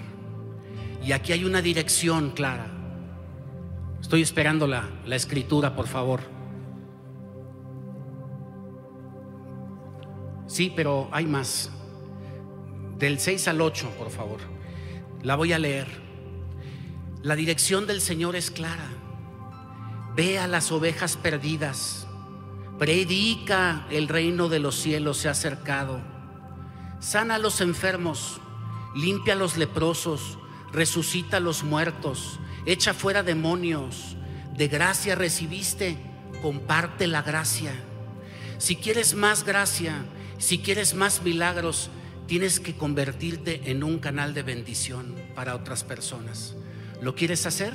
Y aquí hay una dirección clara. Estoy esperando la, la escritura, por favor. Sí, pero hay más del 6 al 8, por favor. La voy a leer. La dirección del Señor es clara. Ve a las ovejas perdidas. Predica el reino de los cielos se ha acercado. Sana a los enfermos. Limpia a los leprosos. Resucita a los muertos. Echa fuera demonios. De gracia recibiste. Comparte la gracia. Si quieres más gracia, si quieres más milagros, tienes que convertirte en un canal de bendición para otras personas. ¿Lo quieres hacer?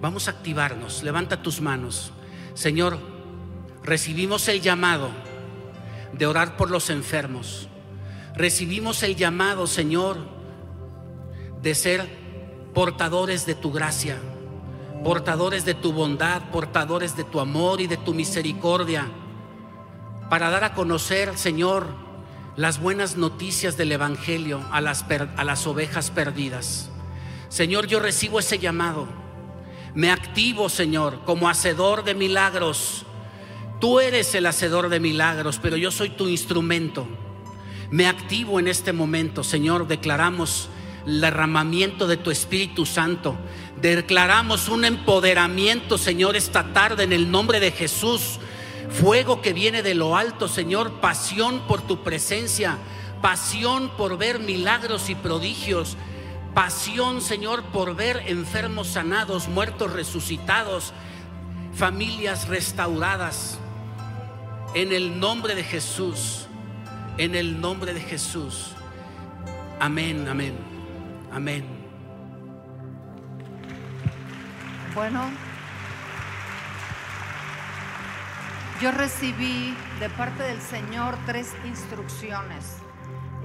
Vamos a activarnos. Levanta tus manos. Señor, recibimos el llamado de orar por los enfermos. Recibimos el llamado, Señor, de ser portadores de tu gracia, portadores de tu bondad, portadores de tu amor y de tu misericordia, para dar a conocer, Señor, las buenas noticias del Evangelio a las, a las ovejas perdidas. Señor, yo recibo ese llamado. Me activo, Señor, como hacedor de milagros. Tú eres el hacedor de milagros, pero yo soy tu instrumento. Me activo en este momento, Señor. Declaramos el derramamiento de tu Espíritu Santo. Declaramos un empoderamiento, Señor, esta tarde en el nombre de Jesús. Fuego que viene de lo alto, Señor. Pasión por tu presencia. Pasión por ver milagros y prodigios. Pasión, Señor, por ver enfermos sanados, muertos resucitados, familias restauradas. En el nombre de Jesús. En el nombre de Jesús. Amén, amén, amén. Bueno, yo recibí de parte del Señor tres instrucciones.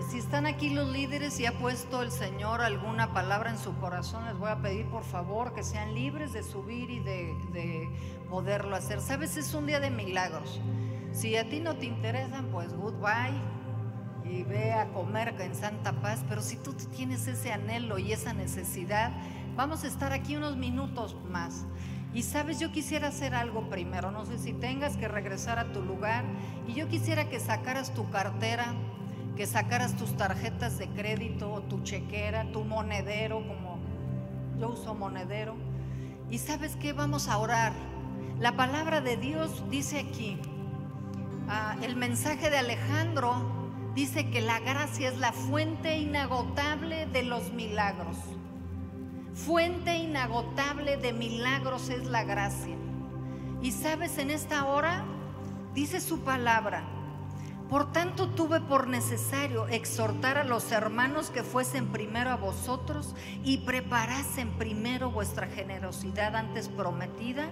Si están aquí los líderes y ha puesto el Señor alguna palabra en su corazón, les voy a pedir por favor que sean libres de subir y de, de poderlo hacer. Sabes, es un día de milagros. Si a ti no te interesan, pues goodbye y ve a comer en Santa Paz, pero si tú tienes ese anhelo y esa necesidad, vamos a estar aquí unos minutos más. Y sabes, yo quisiera hacer algo primero, no sé si tengas que regresar a tu lugar, y yo quisiera que sacaras tu cartera, que sacaras tus tarjetas de crédito o tu chequera, tu monedero, como yo uso monedero. Y sabes qué, vamos a orar. La palabra de Dios dice aquí, ah, el mensaje de Alejandro dice que la gracia es la fuente inagotable de los milagros. Fuente inagotable de milagros es la gracia. Y sabes, en esta hora dice su palabra, por tanto tuve por necesario exhortar a los hermanos que fuesen primero a vosotros y preparasen primero vuestra generosidad antes prometida,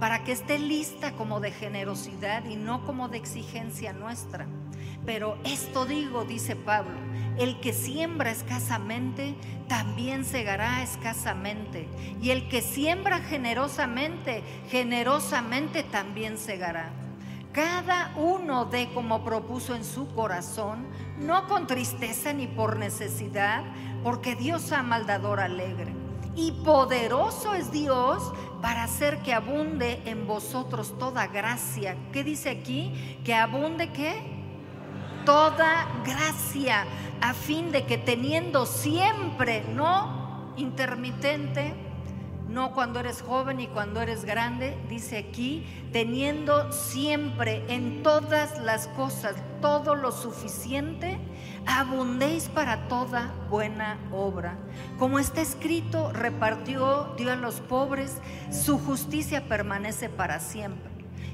para que esté lista como de generosidad y no como de exigencia nuestra pero esto digo, dice Pablo, el que siembra escasamente, también segará escasamente. Y el que siembra generosamente, generosamente también segará. Cada uno dé como propuso en su corazón, no con tristeza ni por necesidad, porque Dios ama al dador alegre. Y poderoso es Dios para hacer que abunde en vosotros toda gracia. ¿Qué dice aquí? Que abunde qué? Toda gracia, a fin de que teniendo siempre, no intermitente, no cuando eres joven y cuando eres grande, dice aquí, teniendo siempre en todas las cosas todo lo suficiente, abundéis para toda buena obra. Como está escrito, repartió, dio a los pobres, su justicia permanece para siempre.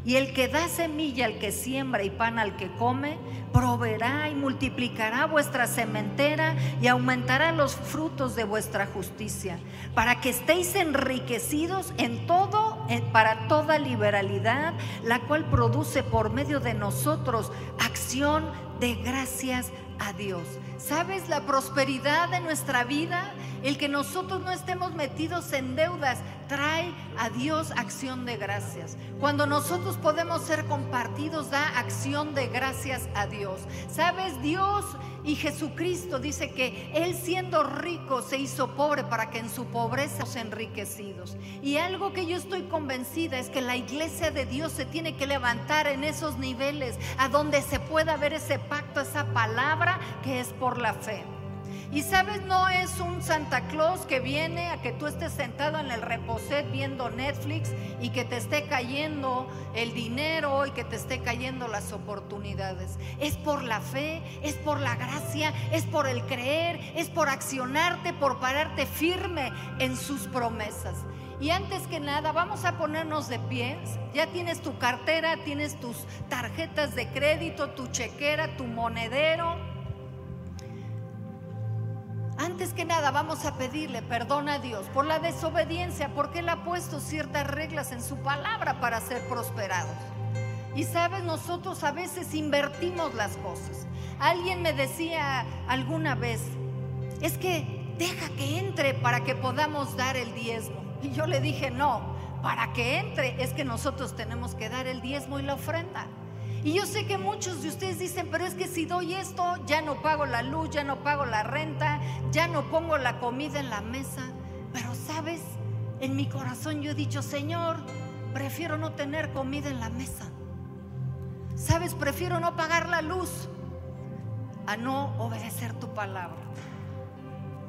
Y el que da semilla al que siembra y pan al que come, proveerá y multiplicará vuestra sementera y aumentará los frutos de vuestra justicia, para que estéis enriquecidos en todo, para toda liberalidad, la cual produce por medio de nosotros acción de gracias a Dios. ¿Sabes la prosperidad de nuestra vida? El que nosotros no estemos metidos en deudas trae a Dios acción de gracias. Cuando nosotros podemos ser compartidos, da acción de gracias a Dios. ¿Sabes? Dios y Jesucristo dice que Él siendo rico se hizo pobre para que en su pobreza nos enriquecidos. Y algo que yo estoy convencida es que la iglesia de Dios se tiene que levantar en esos niveles a donde se pueda ver ese pacto, esa palabra que es por la fe. Y sabes, no es un Santa Claus que viene a que tú estés sentado en el reposet viendo Netflix y que te esté cayendo el dinero y que te esté cayendo las oportunidades. Es por la fe, es por la gracia, es por el creer, es por accionarte, por pararte firme en sus promesas. Y antes que nada, vamos a ponernos de pie. Ya tienes tu cartera, tienes tus tarjetas de crédito, tu chequera, tu monedero. Antes que nada vamos a pedirle perdón a Dios por la desobediencia, porque Él ha puesto ciertas reglas en su palabra para ser prosperados. Y sabes, nosotros a veces invertimos las cosas. Alguien me decía alguna vez, es que deja que entre para que podamos dar el diezmo. Y yo le dije, no, para que entre es que nosotros tenemos que dar el diezmo y la ofrenda. Y yo sé que muchos de ustedes dicen, pero es que si doy esto, ya no pago la luz, ya no pago la renta, ya no pongo la comida en la mesa. Pero sabes, en mi corazón yo he dicho, Señor, prefiero no tener comida en la mesa. Sabes, prefiero no pagar la luz a no obedecer tu palabra.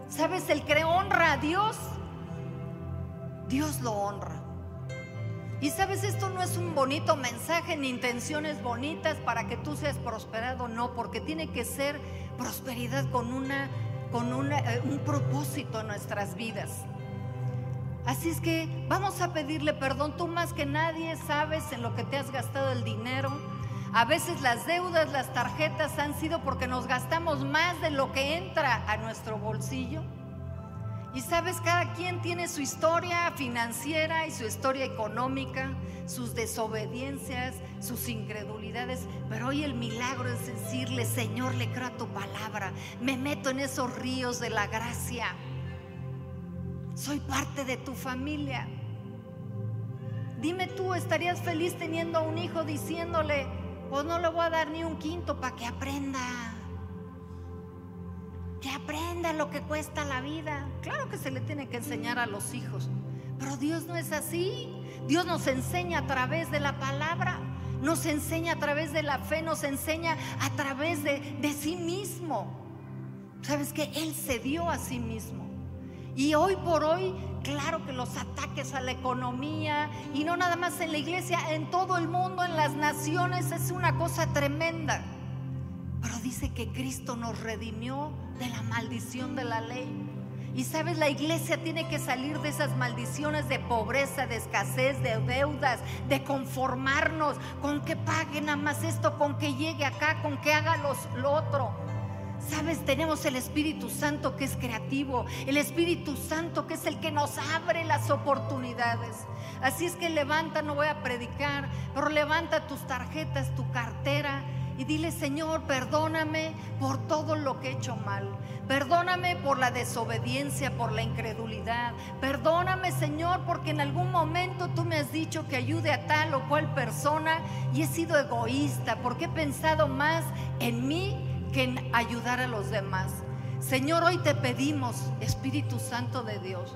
Sabes, el que honra a Dios, Dios lo honra. Y sabes, esto no es un bonito mensaje ni intenciones bonitas para que tú seas prosperado, no, porque tiene que ser prosperidad con, una, con eh, un propósito en nuestras vidas. Así es que vamos a pedirle perdón. Tú más que nadie sabes en lo que te has gastado el dinero. A veces las deudas, las tarjetas han sido porque nos gastamos más de lo que entra a nuestro bolsillo. Y sabes, cada quien tiene su historia financiera y su historia económica, sus desobediencias, sus incredulidades. Pero hoy el milagro es decirle, Señor, le creo a tu palabra. Me meto en esos ríos de la gracia. Soy parte de tu familia. Dime tú, ¿estarías feliz teniendo a un hijo diciéndole, pues no le voy a dar ni un quinto para que aprenda? Que aprenda lo que cuesta la vida. Claro que se le tiene que enseñar a los hijos, pero Dios no es así. Dios nos enseña a través de la palabra, nos enseña a través de la fe, nos enseña a través de, de sí mismo. Sabes que Él se dio a sí mismo. Y hoy por hoy, claro que los ataques a la economía, y no nada más en la iglesia, en todo el mundo, en las naciones, es una cosa tremenda. Dice que Cristo nos redimió de la maldición de la ley. Y sabes, la iglesia tiene que salir de esas maldiciones de pobreza, de escasez, de deudas, de conformarnos con que pague nada más esto, con que llegue acá, con que haga lo otro. Sabes, tenemos el Espíritu Santo que es creativo, el Espíritu Santo que es el que nos abre las oportunidades. Así es que levanta, no voy a predicar, pero levanta tus tarjetas, tu cartera y dile, Señor, perdóname por todo lo que he hecho mal. Perdóname por la desobediencia, por la incredulidad. Perdóname, Señor, porque en algún momento tú me has dicho que ayude a tal o cual persona y he sido egoísta, porque he pensado más en mí que en ayudar a los demás. Señor, hoy te pedimos, Espíritu Santo de Dios.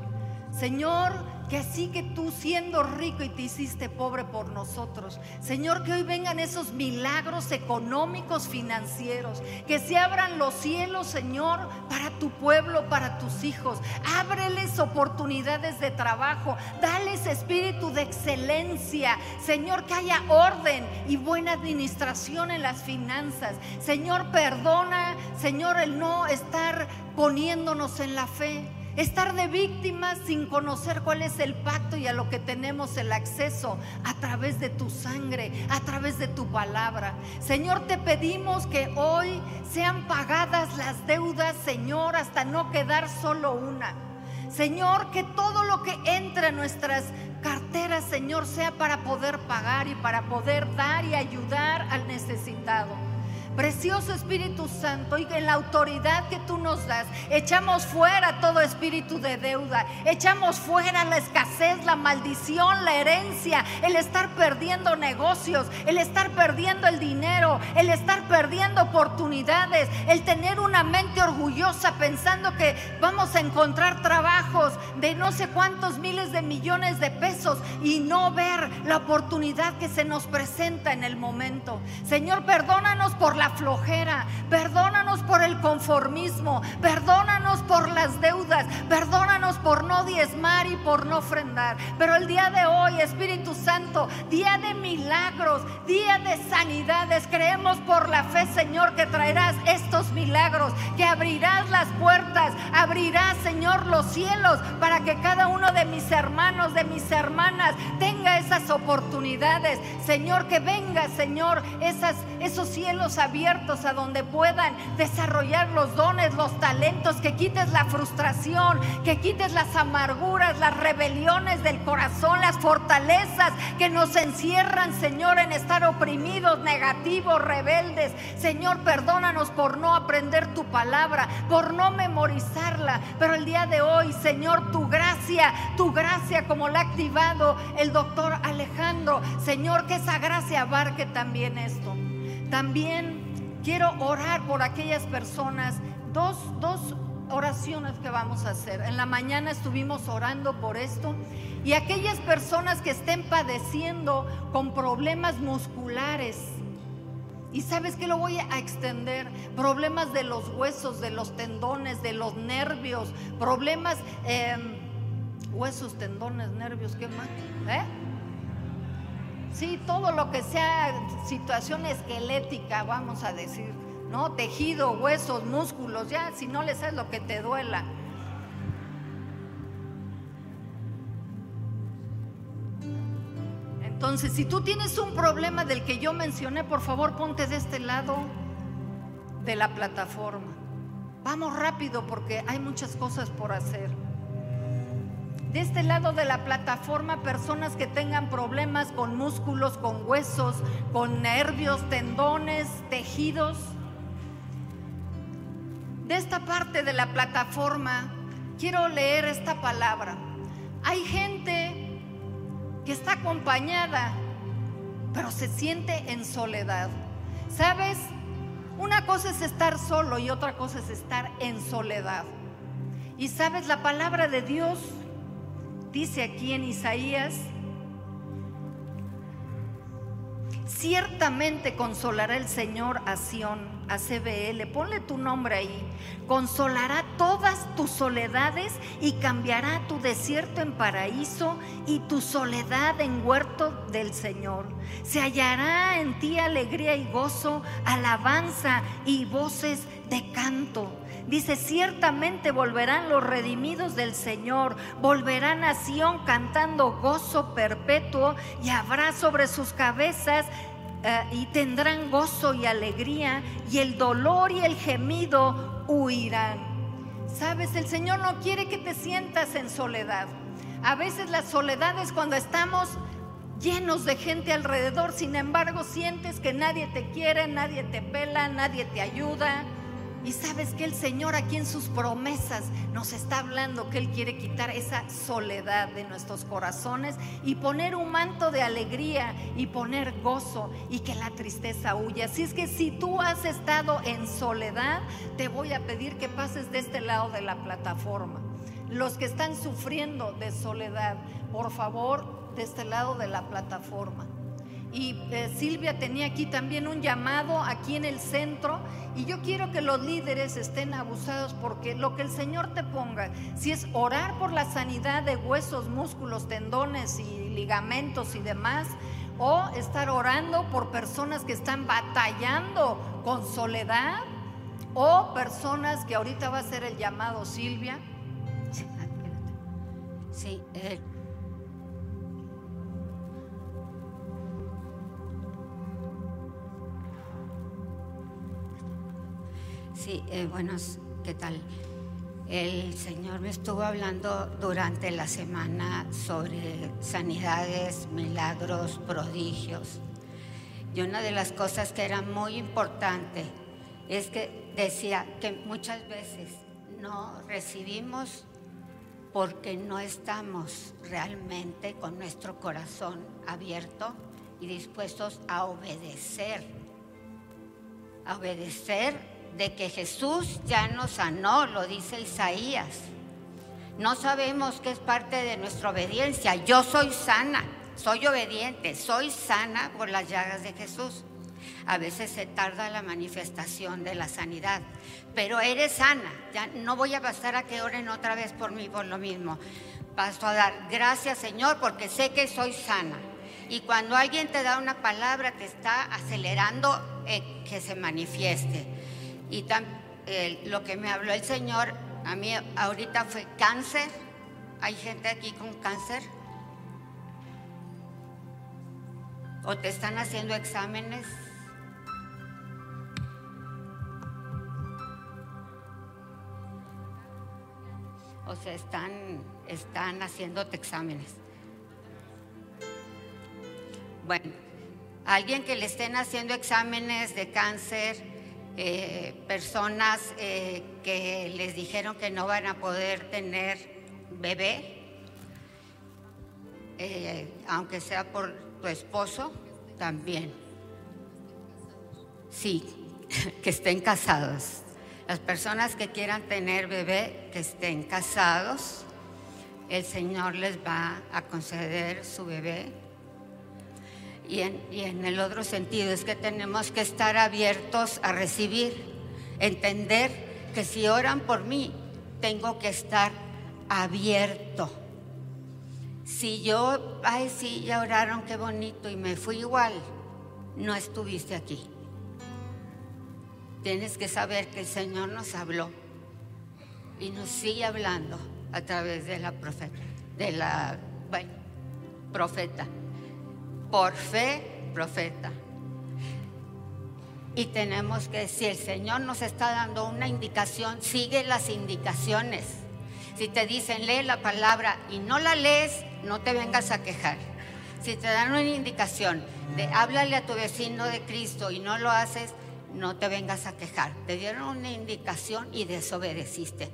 Señor, que así que tú siendo rico y te hiciste pobre por nosotros. Señor, que hoy vengan esos milagros económicos, financieros, que se abran los cielos, Señor, para tu pueblo, para tus hijos. Ábreles oportunidades de trabajo, dales espíritu de excelencia. Señor, que haya orden y buena administración en las finanzas. Señor, perdona, Señor, el no estar poniéndonos en la fe Estar de víctima sin conocer cuál es el pacto y a lo que tenemos el acceso a través de tu sangre, a través de tu palabra. Señor, te pedimos que hoy sean pagadas las deudas, Señor, hasta no quedar solo una. Señor, que todo lo que entre en nuestras carteras, Señor, sea para poder pagar y para poder dar y ayudar al necesitado. Precioso Espíritu Santo, y en la autoridad que tú nos das, echamos fuera todo espíritu de deuda, echamos fuera la escasez, la maldición, la herencia, el estar perdiendo negocios, el estar perdiendo el dinero, el estar perdiendo oportunidades, el tener una mente orgullosa pensando que vamos a encontrar trabajos de no sé cuántos miles de millones de pesos y no ver la oportunidad que se nos presenta en el momento. Señor, perdónanos por la flojera, perdónanos por el conformismo, perdónanos por las deudas, perdónanos por no diezmar y por no ofrendar. Pero el día de hoy, Espíritu Santo, día de milagros, día de sanidades, creemos por la fe, Señor, que traerás estos milagros, que abrirás las puertas, abrirás, Señor, los cielos para que cada uno de mis hermanos, de mis hermanas, tenga esas oportunidades. Señor, que venga, Señor, esas, esos cielos abiertos abiertos a donde puedan desarrollar los dones, los talentos, que quites la frustración, que quites las amarguras, las rebeliones del corazón, las fortalezas que nos encierran, Señor, en estar oprimidos, negativos, rebeldes. Señor, perdónanos por no aprender tu palabra, por no memorizarla, pero el día de hoy, Señor, tu gracia, tu gracia como la ha activado el doctor Alejandro, Señor, que esa gracia abarque también esto. También quiero orar por aquellas personas, dos, dos oraciones que vamos a hacer. En la mañana estuvimos orando por esto y aquellas personas que estén padeciendo con problemas musculares. Y sabes que lo voy a extender, problemas de los huesos, de los tendones, de los nervios, problemas, em, huesos, tendones, nervios, ¿qué más? ¿Eh? Sí, todo lo que sea situación esquelética, vamos a decir, ¿no? Tejido, huesos, músculos, ya, si no le sabes lo que te duela. Entonces, si tú tienes un problema del que yo mencioné, por favor ponte de este lado de la plataforma. Vamos rápido porque hay muchas cosas por hacer de este lado de la plataforma personas que tengan problemas con músculos, con huesos, con nervios, tendones, tejidos. De esta parte de la plataforma quiero leer esta palabra. Hay gente que está acompañada, pero se siente en soledad. ¿Sabes? Una cosa es estar solo y otra cosa es estar en soledad. Y sabes, la palabra de Dios dice aquí en Isaías, ciertamente consolará el Señor a Sión, a CBL, ponle tu nombre ahí, consolará todas tus soledades y cambiará tu desierto en paraíso y tu soledad en huerto del Señor. Se hallará en ti alegría y gozo, alabanza y voces de canto. Dice, ciertamente volverán los redimidos del Señor, volverán a Sión cantando gozo perpetuo y habrá sobre sus cabezas eh, y tendrán gozo y alegría y el dolor y el gemido huirán. Sabes, el Señor no quiere que te sientas en soledad. A veces la soledad es cuando estamos llenos de gente alrededor, sin embargo sientes que nadie te quiere, nadie te pela, nadie te ayuda y sabes que el Señor aquí en sus promesas nos está hablando que Él quiere quitar esa soledad de nuestros corazones y poner un manto de alegría y poner gozo y que la tristeza huya. Así es que si tú has estado en soledad, te voy a pedir que pases de este lado de la plataforma. Los que están sufriendo de soledad, por favor, de este lado de la plataforma. Y eh, Silvia tenía aquí también un llamado aquí en el centro. Y yo quiero que los líderes estén abusados porque lo que el Señor te ponga, si es orar por la sanidad de huesos, músculos, tendones y ligamentos y demás, o estar orando por personas que están batallando con soledad, o personas que ahorita va a ser el llamado Silvia. Sí, eh, Sí, eh, buenos, ¿qué tal? El Señor me estuvo hablando durante la semana sobre sanidades, milagros, prodigios. Y una de las cosas que era muy importante es que decía que muchas veces no recibimos porque no estamos realmente con nuestro corazón abierto y dispuestos a obedecer. A obedecer de que Jesús ya nos sanó, lo dice Isaías. No sabemos qué es parte de nuestra obediencia. Yo soy sana, soy obediente, soy sana por las llagas de Jesús. A veces se tarda la manifestación de la sanidad, pero eres sana. Ya no voy a pasar a que oren otra vez por mí por lo mismo. Paso a dar gracias, Señor, porque sé que soy sana. Y cuando alguien te da una palabra, te está acelerando eh, que se manifieste y lo que me habló el Señor a mí ahorita fue cáncer. Hay gente aquí con cáncer. O te están haciendo exámenes. O sea, están, están haciéndote exámenes. Bueno, alguien que le estén haciendo exámenes de cáncer, eh, personas eh, que les dijeron que no van a poder tener bebé, eh, aunque sea por tu esposo, también. Sí, <laughs> que estén casados. Las personas que quieran tener bebé, que estén casados, el Señor les va a conceder su bebé. Y en, el otro sentido es que tenemos que estar abiertos a recibir, entender que si oran por mí, tengo que estar abierto. Si yo, ay, sí, ya oraron, qué bonito, y me fui igual, no estuviste aquí. Tienes que saber que el Señor nos habló y nos sigue hablando a través de la profeta, de la profeta. Por fe, profeta. Y tenemos que, si el Señor nos está dando una indicación, sigue las indicaciones. Si te dicen lee la palabra y no la lees, no te vengas a quejar. Si te dan una indicación de háblale a tu vecino de Cristo y no lo haces, no te vengas a quejar. Te dieron una indicación y desobedeciste.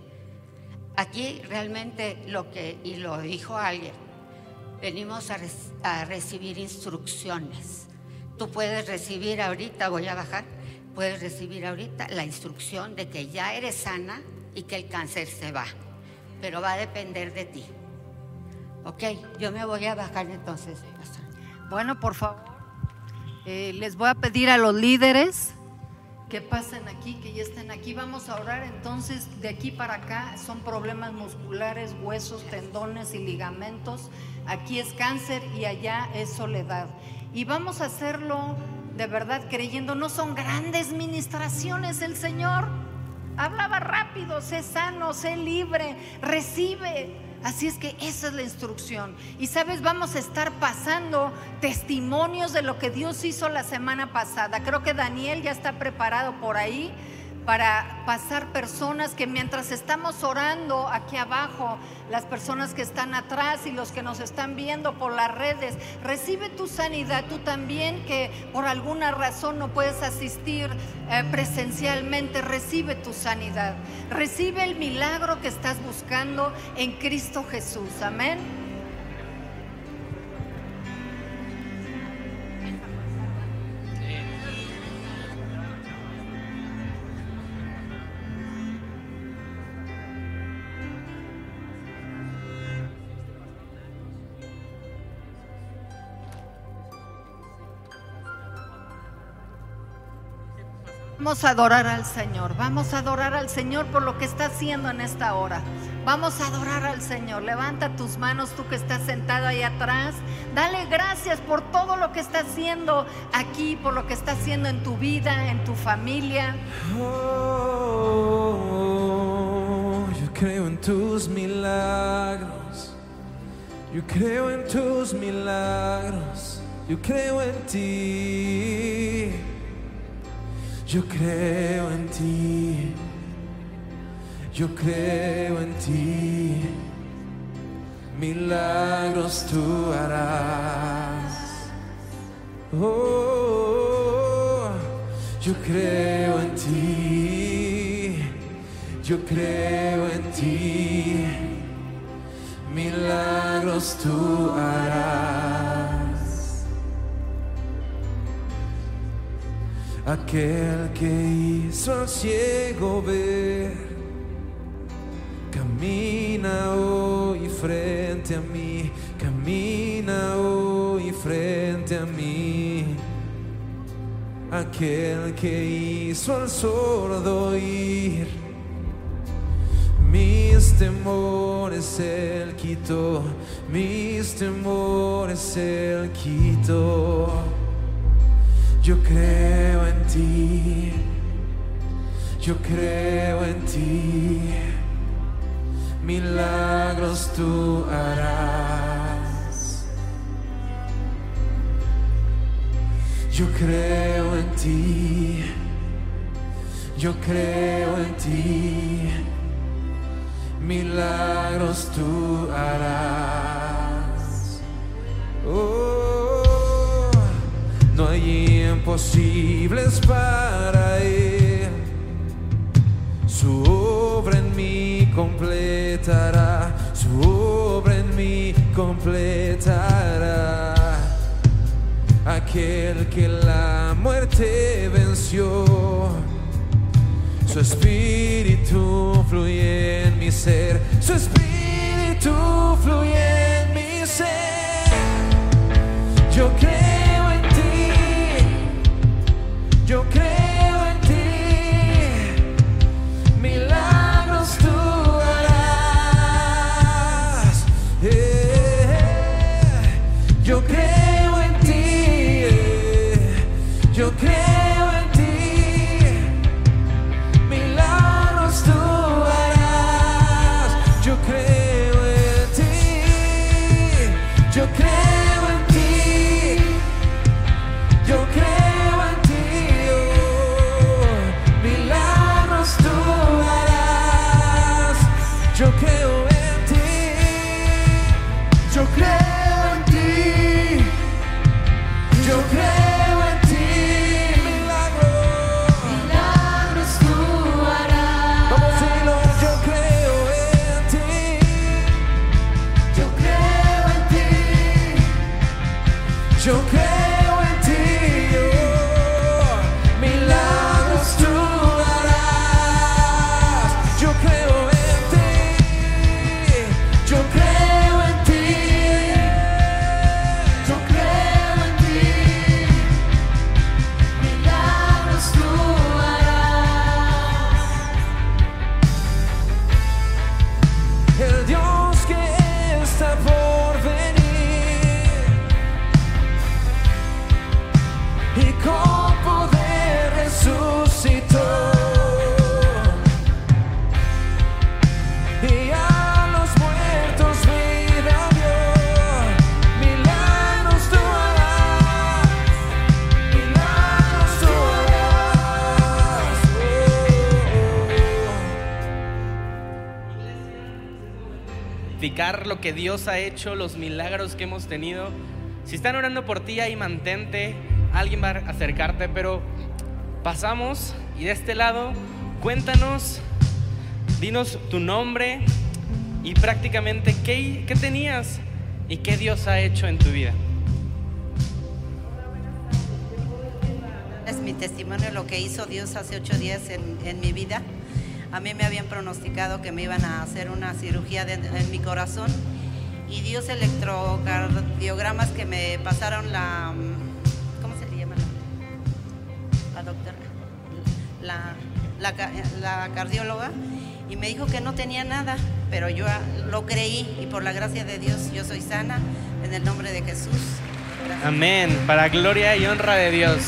Aquí realmente lo que, y lo dijo alguien, venimos a, recibir instrucciones. Tú puedes recibir ahorita, voy a bajar, puedes recibir ahorita la instrucción de que ya eres sana y que el cáncer se va, pero va a depender de ti. Ok, yo me voy a bajar entonces. Bueno, por favor, eh, les voy a pedir a los líderes que pasen aquí, que ya estén aquí. Vamos a orar entonces de aquí para acá. Son problemas musculares, huesos, tendones y ligamentos. Aquí es cáncer y allá es soledad. Y vamos a hacerlo de verdad creyendo. No son grandes ministraciones el Señor. Hablaba rápido, sé sano, sé libre, recibe. Así es que esa es la instrucción. Y sabes, vamos a estar pasando testimonios de lo que Dios hizo la semana pasada. Creo que Daniel ya está preparado por ahí para pasar personas que mientras estamos orando aquí abajo, las personas que están atrás y los que nos están viendo por las redes, recibe tu sanidad. Tú también que por alguna razón no puedes asistir eh, presencialmente, recibe tu sanidad. Recibe el milagro que estás buscando en Cristo Jesús. Amén. Vamos a adorar al Señor, vamos a adorar al Señor por lo que está haciendo en esta hora. Vamos a adorar al Señor. Levanta tus manos, tú que estás sentado ahí atrás. Dale gracias por todo lo que está haciendo aquí, por lo que está haciendo en tu vida, en tu familia. Oh, yo creo en tus milagros. Yo creo en tus milagros. Yo creo en ti. Yo creo en ti, yo creo en ti, milagros tú harás. Oh, yo creo en ti, yo creo en ti, milagros tú harás. Aquel que hizo al ciego ver, camina hoy frente a mí, camina hoy frente a mí. Aquel que hizo al sordo oír, mis temores el quitó, mis temores el quitó. Yo creo en ti, yo creo en ti, milagros tú harás. Yo creo en ti, yo creo en ti, milagros tú harás. Oh, no hay imposibles para Él. Su obra en mí completará, su obra en mí completará. Aquel que la muerte venció, su espíritu fluye en mi ser, su espíritu fluye en mi ser. Yo creo yo creo Dios ha hecho, los milagros que hemos tenido. Si están orando por ti, ahí mantente, alguien va a acercarte, pero pasamos y de este lado, cuéntanos, dinos tu nombre y prácticamente qué, qué tenías y qué Dios ha hecho en tu vida. Es mi testimonio lo que hizo Dios hace ocho días en, mi vida. A mí me habían pronosticado que me iban a hacer una cirugía en mi corazón y Dios electrocardiogramas que me pasaron la... ¿Cómo se le llama? La, doctora. La, la la cardióloga y me dijo que no tenía nada, pero yo lo creí y por la gracia de Dios yo soy sana en el nombre de Jesús. Gracias. Amén, para gloria y honra de Dios.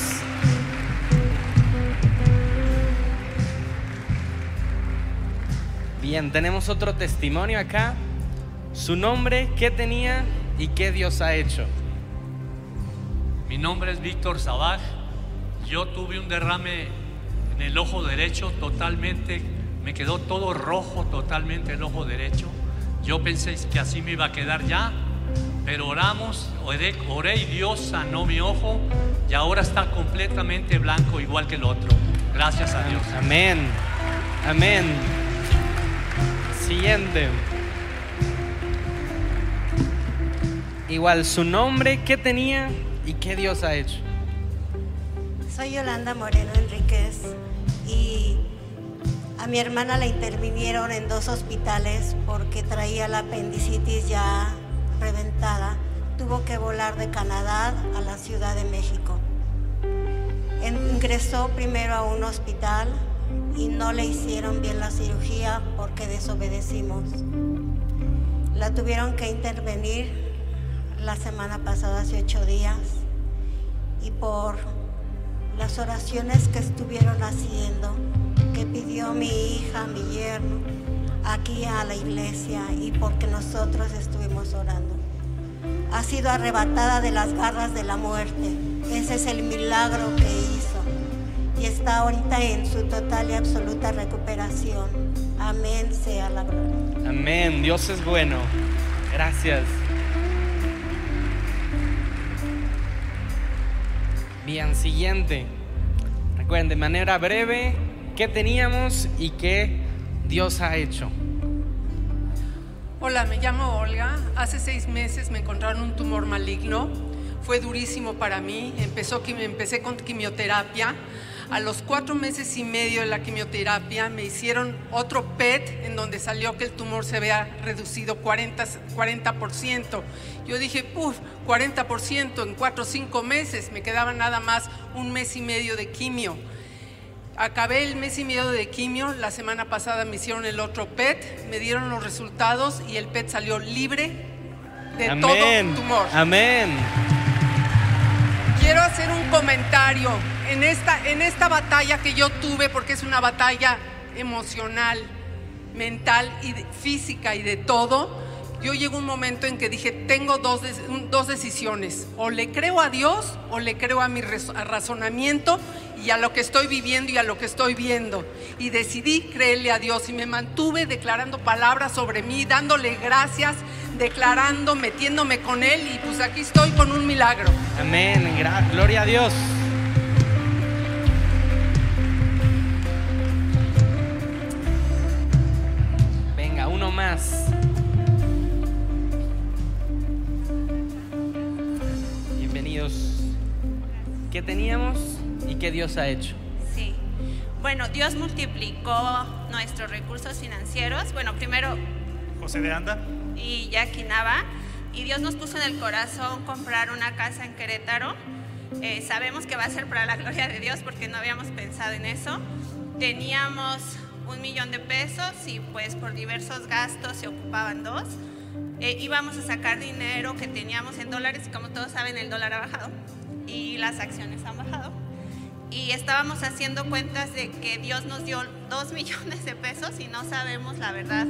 Bien, tenemos otro testimonio acá. Su nombre, qué tenía y qué Dios ha hecho. Mi nombre es Víctor Sabaj. Yo tuve un derrame en el ojo derecho totalmente, me quedó todo rojo totalmente el ojo derecho. Yo pensé que así me iba a quedar ya, pero oramos, oré, oré y Dios sanó mi ojo y ahora está completamente blanco igual que el otro. Gracias a Dios. Amén, amén. Siguiente. Igual, su nombre, qué tenía y qué Dios ha hecho. Soy Yolanda Moreno Enríquez y a mi hermana la intervinieron en dos hospitales porque traía la apendicitis ya reventada. Tuvo que volar de Canadá a la Ciudad de México. Ingresó primero a un hospital y no le hicieron bien la cirugía porque desobedecimos. La tuvieron que intervenir la semana pasada, hace ocho días, y por las oraciones que estuvieron haciendo, que pidió mi hija, mi yerno, aquí a la iglesia y porque nosotros estuvimos orando. Ha sido arrebatada de las garras de la muerte. Ese es el milagro que hizo. y está ahorita en su total y absoluta recuperación. Amén sea la gloria. Amén. Dios es bueno. Gracias. Bien, siguiente. Recuerden de manera breve qué teníamos y qué Dios ha hecho. Hola, me llamo Olga. Hace seis meses me encontraron un tumor maligno. Fue durísimo para mí. Empezó, empecé con quimioterapia. A los cuatro meses y medio de la quimioterapia me hicieron otro PET en donde salió que el tumor se había reducido 40, 40%. Yo dije, uff, 40% en cuatro o cinco meses. Me quedaba nada más un mes y medio de quimio. Acabé el mes y medio de quimio, la semana pasada me hicieron el otro PET, me dieron los resultados y el PET salió libre de Amén. todo tumor. Amén. Quiero hacer un comentario en esta, en esta batalla que yo tuve, porque es una batalla emocional, mental y de- física y de todo. Yo llegó un momento en que dije, tengo dos, dos decisiones, o le creo a Dios o le creo a mi razonamiento y a lo que estoy viviendo y a lo que estoy viendo. Y decidí creerle a Dios y me mantuve declarando palabras sobre mí, dándole gracias, declarando, metiéndome con Él y pues aquí estoy con un milagro. Amén. Gloria a Dios. Venga, uno más. Bienvenidos. ¿Qué teníamos y qué Dios ha hecho? Sí. Bueno, Dios multiplicó nuestros recursos financieros. Bueno, primero José de Anda. Y Jackie Nava. Y Dios nos puso en el corazón comprar una casa en Querétaro. Eh, sabemos que va a ser para la gloria de Dios porque no habíamos pensado en eso. Teníamos un millón de pesos y pues por diversos gastos se ocupaban dos. Eh, íbamos a sacar dinero que teníamos en dólares y como todos saben el dólar ha bajado y las acciones han bajado. Y estábamos haciendo cuentas de que Dios nos dio dos <laughs> millones de pesos y no sabemos la verdad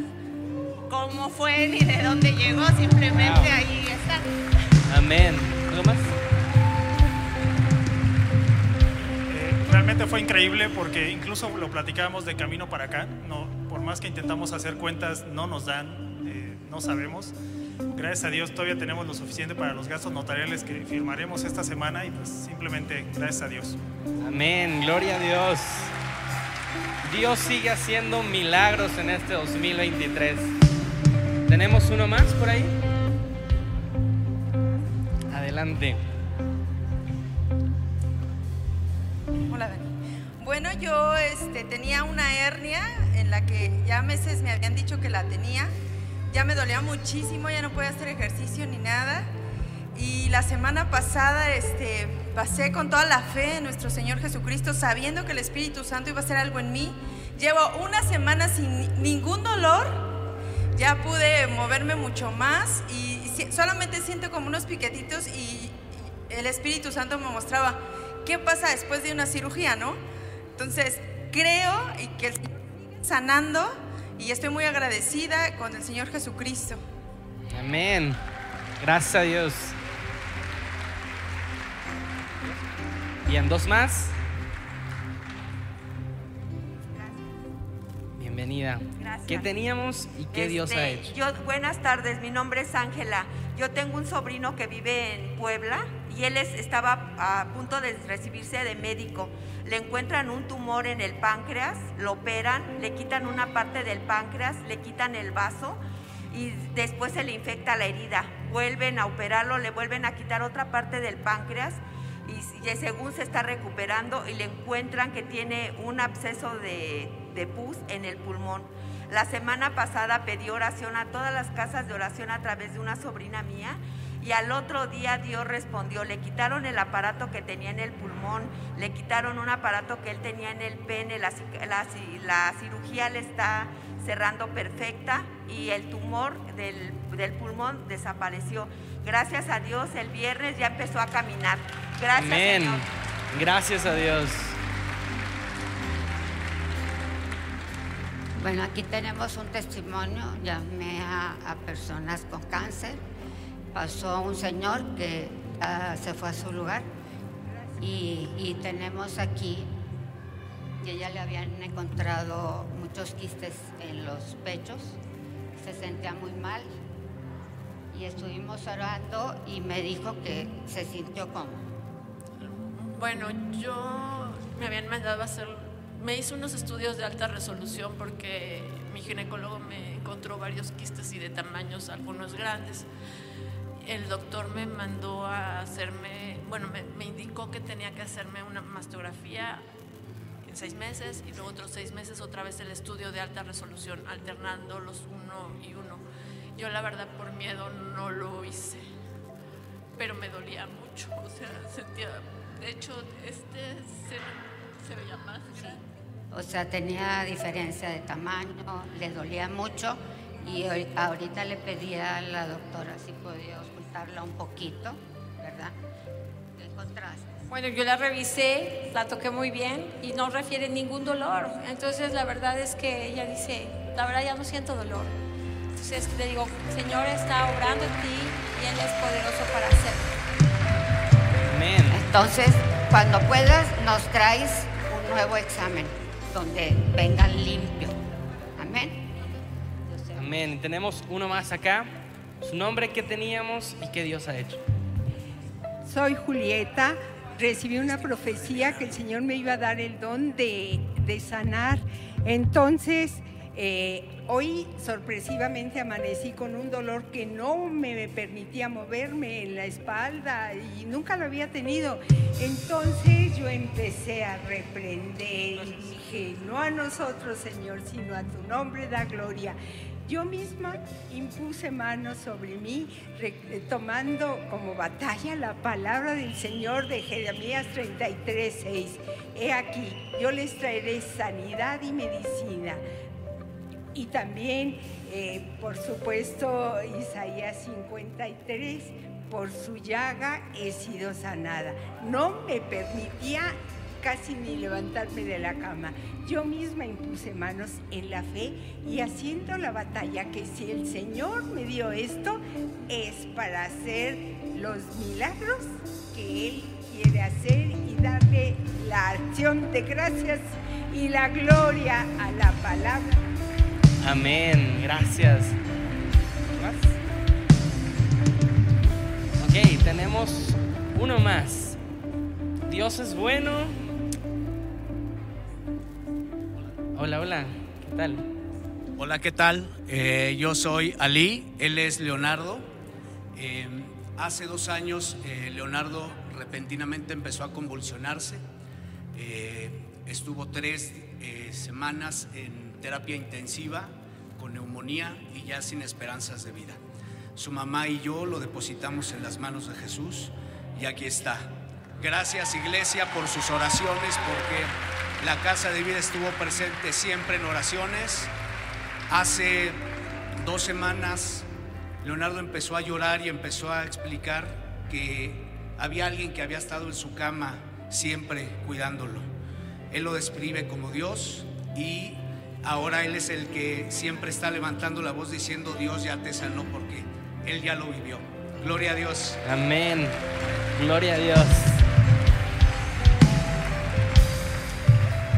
cómo fue ni de dónde llegó, simplemente Wow. ahí está. Amén. ¿Algo más? Eh, realmente fue increíble porque incluso lo platicábamos de camino para acá. No, por más que intentamos hacer cuentas, no nos dan, eh, no sabemos. Gracias a Dios todavía tenemos lo suficiente para los gastos notariales que firmaremos esta semana y pues simplemente gracias a Dios. Amén, gloria a Dios. Dios sigue haciendo milagros en este 2023. ¿Tenemos uno más por ahí? Adelante. Hola, Dani. Bueno, yo este, tenía una hernia en la que ya meses me habían dicho que la tenía. Ya me dolía muchísimo, ya no podía hacer ejercicio ni nada. Y la semana pasada este, pasé con toda la fe en nuestro Señor Jesucristo, sabiendo que el Espíritu Santo iba a hacer algo en mí. Llevo una semana sin ni- ningún dolor, ya pude moverme mucho más y solamente siento como unos piquetitos y y el Espíritu Santo me mostraba qué pasa después de una cirugía, ¿no? Entonces creo y que el Señor sigue sanando y estoy muy agradecida con el Señor Jesucristo. Amén. Gracias a Dios. Bien, dos más. Bienvenida. Gracias. ¿Qué teníamos y qué Dios ha Este, hecho? Yo, buenas tardes, mi nombre es Ángela. Yo tengo un sobrino que vive en Puebla y él es- estaba a punto de recibirse de médico. Le encuentran un tumor en el páncreas, lo operan, le quitan una parte del páncreas, le quitan el vaso y después se le infecta la herida. Vuelven a operarlo, le vuelven a quitar otra parte del páncreas y, y según se está recuperando y le encuentran que tiene un absceso de, de pus en el pulmón. La semana pasada pedí oración a todas las casas de oración a través de una sobrina mía y al otro día Dios respondió. Le quitaron el aparato que tenía en el pulmón, le quitaron un aparato que él tenía en el pene, la, ci- la ci- la cirugía le está cerrando perfecta y el tumor del, del pulmón desapareció. Gracias a Dios el viernes ya empezó a caminar. Gracias Amén. Señor. Gracias a Dios. Bueno, aquí tenemos un testimonio. Llamé a, personas con cáncer. Pasó un señor que ah, se fue a su lugar. Y, tenemos aquí que ya le habían encontrado muchos quistes en los pechos, se sentía muy mal y estuvimos orando y me dijo que se sintió como. Bueno, yo me habían mandado a hacer, me hice unos estudios de alta resolución porque mi ginecólogo me encontró varios quistes y de tamaños, algunos grandes. El doctor me mandó a hacerme, bueno, me, me indicó que tenía que hacerme una mastografía en seis meses y luego otros seis meses otra vez el estudio de alta resolución, alternando los uno y uno. Yo la verdad por miedo no lo hice, pero me dolía mucho, o sea, sentía, de hecho, este se, se veía más grande. O sea, tenía diferencia de tamaño, le dolía mucho y hoy- ahorita le pedía a la doctora si podía ocultarla un poquito, ¿verdad? El contraste. Bueno, yo la revisé, la toqué muy bien y no refiere ningún dolor. Entonces, la verdad es que ella dice, la verdad ya no siento dolor. Entonces, le digo, Señor está obrando en ti y Él es poderoso para hacerlo. Amén. Entonces, cuando puedas, nos traes un nuevo examen donde vengan limpio. Amén. Amén. Tenemos uno más acá. Su nombre que teníamos y que Dios ha hecho. Soy Julieta. Recibí una profecía que el Señor me iba a dar el don de, de sanar. Entonces, eh, hoy sorpresivamente amanecí con un dolor que no me permitía moverme en la espalda y nunca lo había tenido. Entonces yo empecé a reprender y dije, no a nosotros, Señor, sino a tu nombre da gloria. Yo misma impuse manos sobre mí, tomando como batalla la palabra del Señor de Jeremías 33, 6. He aquí, yo les traeré sanidad y medicina. Y también, eh, por supuesto, Isaías 53, por su llaga he sido sanada. No me permitía casi ni levantarme de la cama. Yo misma impuse manos en la fe y haciendo la batalla que si el Señor me dio esto es para hacer los milagros que Él quiere hacer y darle la acción de gracias y la gloria a la palabra. Amén. Gracias. ¿Más? Ok, tenemos uno más. Dios es bueno. Hola, hola. ¿Qué tal? Hola, ¿qué tal? Eh, yo soy Ali, él es Leonardo. Eh, hace dos años eh, Leonardo repentinamente empezó a convulsionarse. Eh, estuvo tres semanas en terapia intensiva con neumonía y ya sin esperanzas de vida. Su mamá y yo lo depositamos en las manos de Jesús y aquí está. Gracias iglesia por sus oraciones porque la casa de vida estuvo presente siempre en oraciones. Hace dos semanas Leonardo empezó a llorar y empezó a explicar que había alguien que había estado en su cama siempre cuidándolo. Él lo describe como Dios y ahora él es el que siempre está levantando la voz diciendo Dios ya te sanó porque él ya lo vivió. Gloria a Dios. Amén. Gloria a Dios.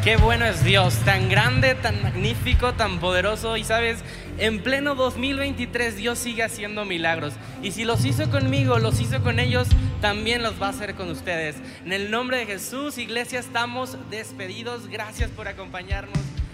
Qué bueno es Dios, tan grande, tan magnífico, tan poderoso. Y sabes, en pleno 2023 Dios sigue haciendo milagros. Y si los hizo conmigo, los hizo con ellos, también los va a hacer con ustedes. En el nombre de Jesús, iglesia, estamos despedidos. Gracias por acompañarnos.